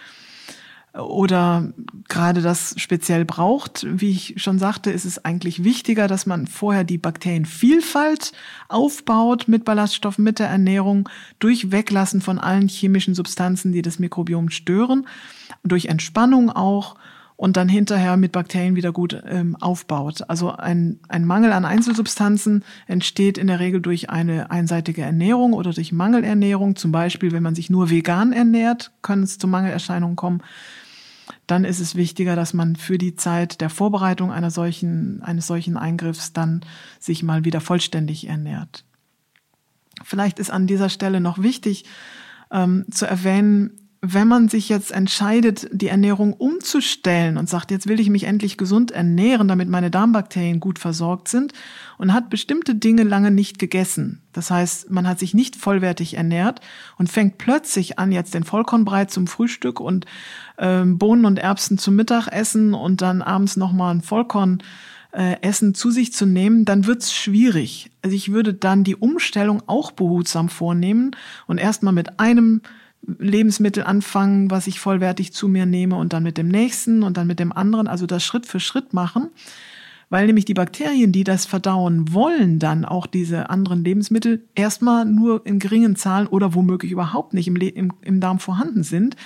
oder gerade das speziell braucht. Wie ich schon sagte, ist es eigentlich wichtiger, dass man vorher die Bakterienvielfalt aufbaut mit Ballaststoffen, mit der Ernährung, durch Weglassen von allen chemischen Substanzen, die das Mikrobiom stören, durch Entspannung auch und dann hinterher mit Bakterien wieder gut ähm, aufbaut. Also ein, ein Mangel an Einzelsubstanzen entsteht in der Regel durch eine einseitige Ernährung oder durch Mangelernährung. Zum Beispiel, wenn man sich nur vegan ernährt, können es zu Mangelerscheinungen kommen dann ist es wichtiger, dass man für die Zeit der Vorbereitung einer solchen, eines solchen Eingriffs dann sich mal wieder vollständig ernährt. Vielleicht ist an dieser Stelle noch wichtig ähm, zu erwähnen, wenn man sich jetzt entscheidet, die Ernährung umzustellen und sagt, jetzt will ich mich endlich gesund ernähren, damit meine Darmbakterien gut versorgt sind und hat bestimmte Dinge lange nicht gegessen. Das heißt, man hat sich nicht vollwertig ernährt und fängt plötzlich an, jetzt den Vollkornbrei zum Frühstück und äh, Bohnen und Erbsen zum Mittagessen und dann abends nochmal ein Vollkorn äh, Essen zu sich zu nehmen, dann wird's schwierig. Also ich würde dann die Umstellung auch behutsam vornehmen und erstmal mit einem Lebensmittel anfangen, was ich vollwertig zu mir nehme und dann mit dem nächsten und dann mit dem anderen, also das Schritt für Schritt machen, weil nämlich die Bakterien, die das verdauen wollen, dann auch diese anderen Lebensmittel erstmal nur in geringen Zahlen oder womöglich überhaupt nicht im, im, im Darm vorhanden sind.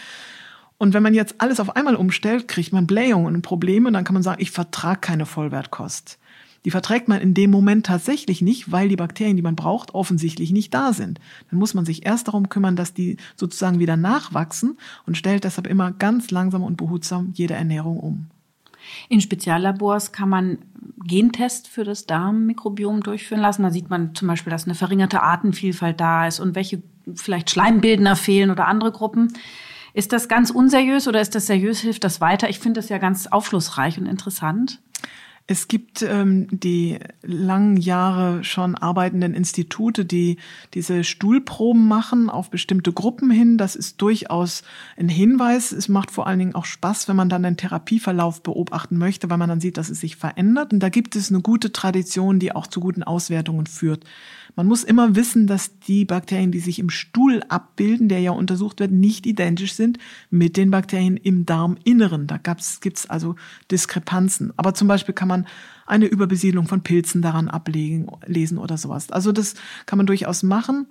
Und wenn man jetzt alles auf einmal umstellt, kriegt man Blähungen und Probleme und dann kann man sagen, ich vertrage keine Vollwertkost. Die verträgt man in dem Moment tatsächlich nicht, weil die Bakterien, die man braucht, offensichtlich nicht da sind. Dann muss man sich erst darum kümmern, dass die sozusagen wieder nachwachsen und stellt deshalb immer ganz langsam und behutsam jede Ernährung um. In Speziallabors kann man Gentests für das Darmmikrobiom durchführen lassen. Da sieht man zum Beispiel, dass eine verringerte Artenvielfalt da ist und welche vielleicht Schleimbildner fehlen oder andere Gruppen. Ist das ganz unseriös oder ist das seriös? Hilft das weiter? Ich finde das ja ganz aufschlussreich und interessant. Es gibt ähm, die langen Jahre schon arbeitenden Institute, die diese Stuhlproben machen auf bestimmte Gruppen hin. Das ist durchaus ein Hinweis. Es macht vor allen Dingen auch Spaß, wenn man dann den Therapieverlauf beobachten möchte, weil man dann sieht, dass es sich verändert. Und da gibt es eine gute Tradition, die auch zu guten Auswertungen führt. Man muss immer wissen, dass die Bakterien, die sich im Stuhl abbilden, der ja untersucht wird, nicht identisch sind mit den Bakterien im Darminneren. Da gibt es also Diskrepanzen. Aber zum Beispiel kann man eine Überbesiedlung von Pilzen daran ablegen, lesen oder sowas. Also das kann man durchaus machen.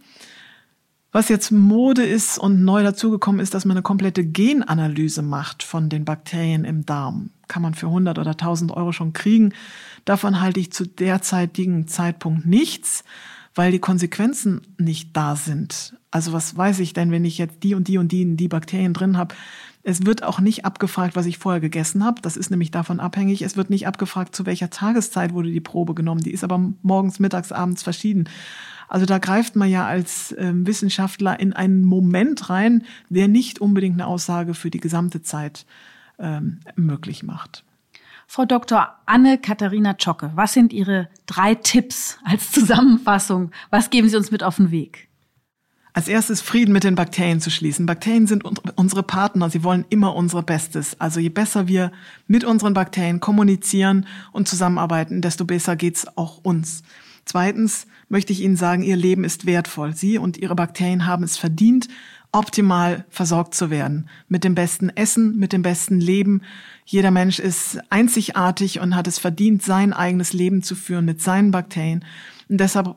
Was jetzt Mode ist und neu dazugekommen ist, dass man eine komplette Genanalyse macht von den Bakterien im Darm. Kann man für 100 oder 1000 Euro schon kriegen. Davon halte ich zu derzeitigen Zeitpunkt nichts weil die Konsequenzen nicht da sind. Also was weiß ich denn, wenn ich jetzt die und die und die, die Bakterien drin habe? Es wird auch nicht abgefragt, was ich vorher gegessen habe. Das ist nämlich davon abhängig. Es wird nicht abgefragt, zu welcher Tageszeit wurde die Probe genommen. Die ist aber morgens, mittags, abends verschieden. Also da greift man ja als äh, Wissenschaftler in einen Moment rein, der nicht unbedingt eine Aussage für die gesamte Zeit ähm, möglich macht. Frau Dr. Anne-Katharina Zschocke, was sind Ihre drei Tipps als Zusammenfassung? Was geben Sie uns mit auf den Weg? Als erstes Frieden mit den Bakterien zu schließen. Bakterien sind unsere Partner, sie wollen immer unser Bestes. Also je besser wir mit unseren Bakterien kommunizieren und zusammenarbeiten, desto besser geht's auch uns. Zweitens möchte ich Ihnen sagen, Ihr Leben ist wertvoll. Sie und Ihre Bakterien haben es verdient, optimal versorgt zu werden. Mit dem besten Essen, mit dem besten Leben. Jeder Mensch ist einzigartig und hat es verdient, sein eigenes Leben zu führen mit seinen Bakterien. Und deshalb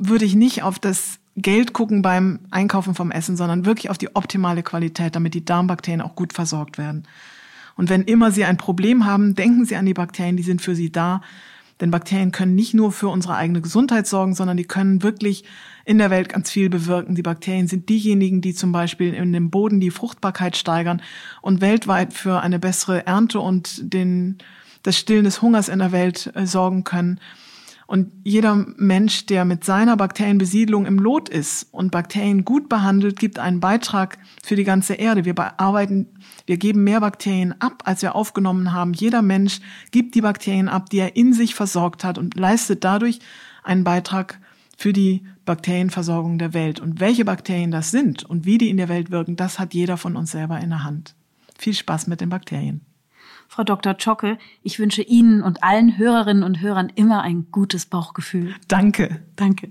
würde ich nicht auf das Geld gucken beim Einkaufen vom Essen, sondern wirklich auf die optimale Qualität, damit die Darmbakterien auch gut versorgt werden. Und wenn immer Sie ein Problem haben, denken Sie an die Bakterien, die sind für Sie da. Denn Bakterien können nicht nur für unsere eigene Gesundheit sorgen, sondern die können wirklich in der Welt ganz viel bewirken. Die Bakterien sind diejenigen, die zum Beispiel in dem Boden die Fruchtbarkeit steigern und weltweit für eine bessere Ernte und den, das Stillen des Hungers in der Welt äh, sorgen können. Und jeder Mensch, der mit seiner Bakterienbesiedlung im Lot ist und Bakterien gut behandelt, gibt einen Beitrag für die ganze Erde. Wir bearbeiten, wir geben mehr Bakterien ab, als wir aufgenommen haben. Jeder Mensch gibt die Bakterien ab, die er in sich versorgt hat und leistet dadurch einen Beitrag für die Bakterienversorgung der Welt. Und welche Bakterien das sind und wie die in der Welt wirken, das hat jeder von uns selber in der Hand. Viel Spaß mit den Bakterien. Frau Dr. Zschocke, ich wünsche Ihnen und allen Hörerinnen und Hörern immer ein gutes Bauchgefühl. Danke. Danke.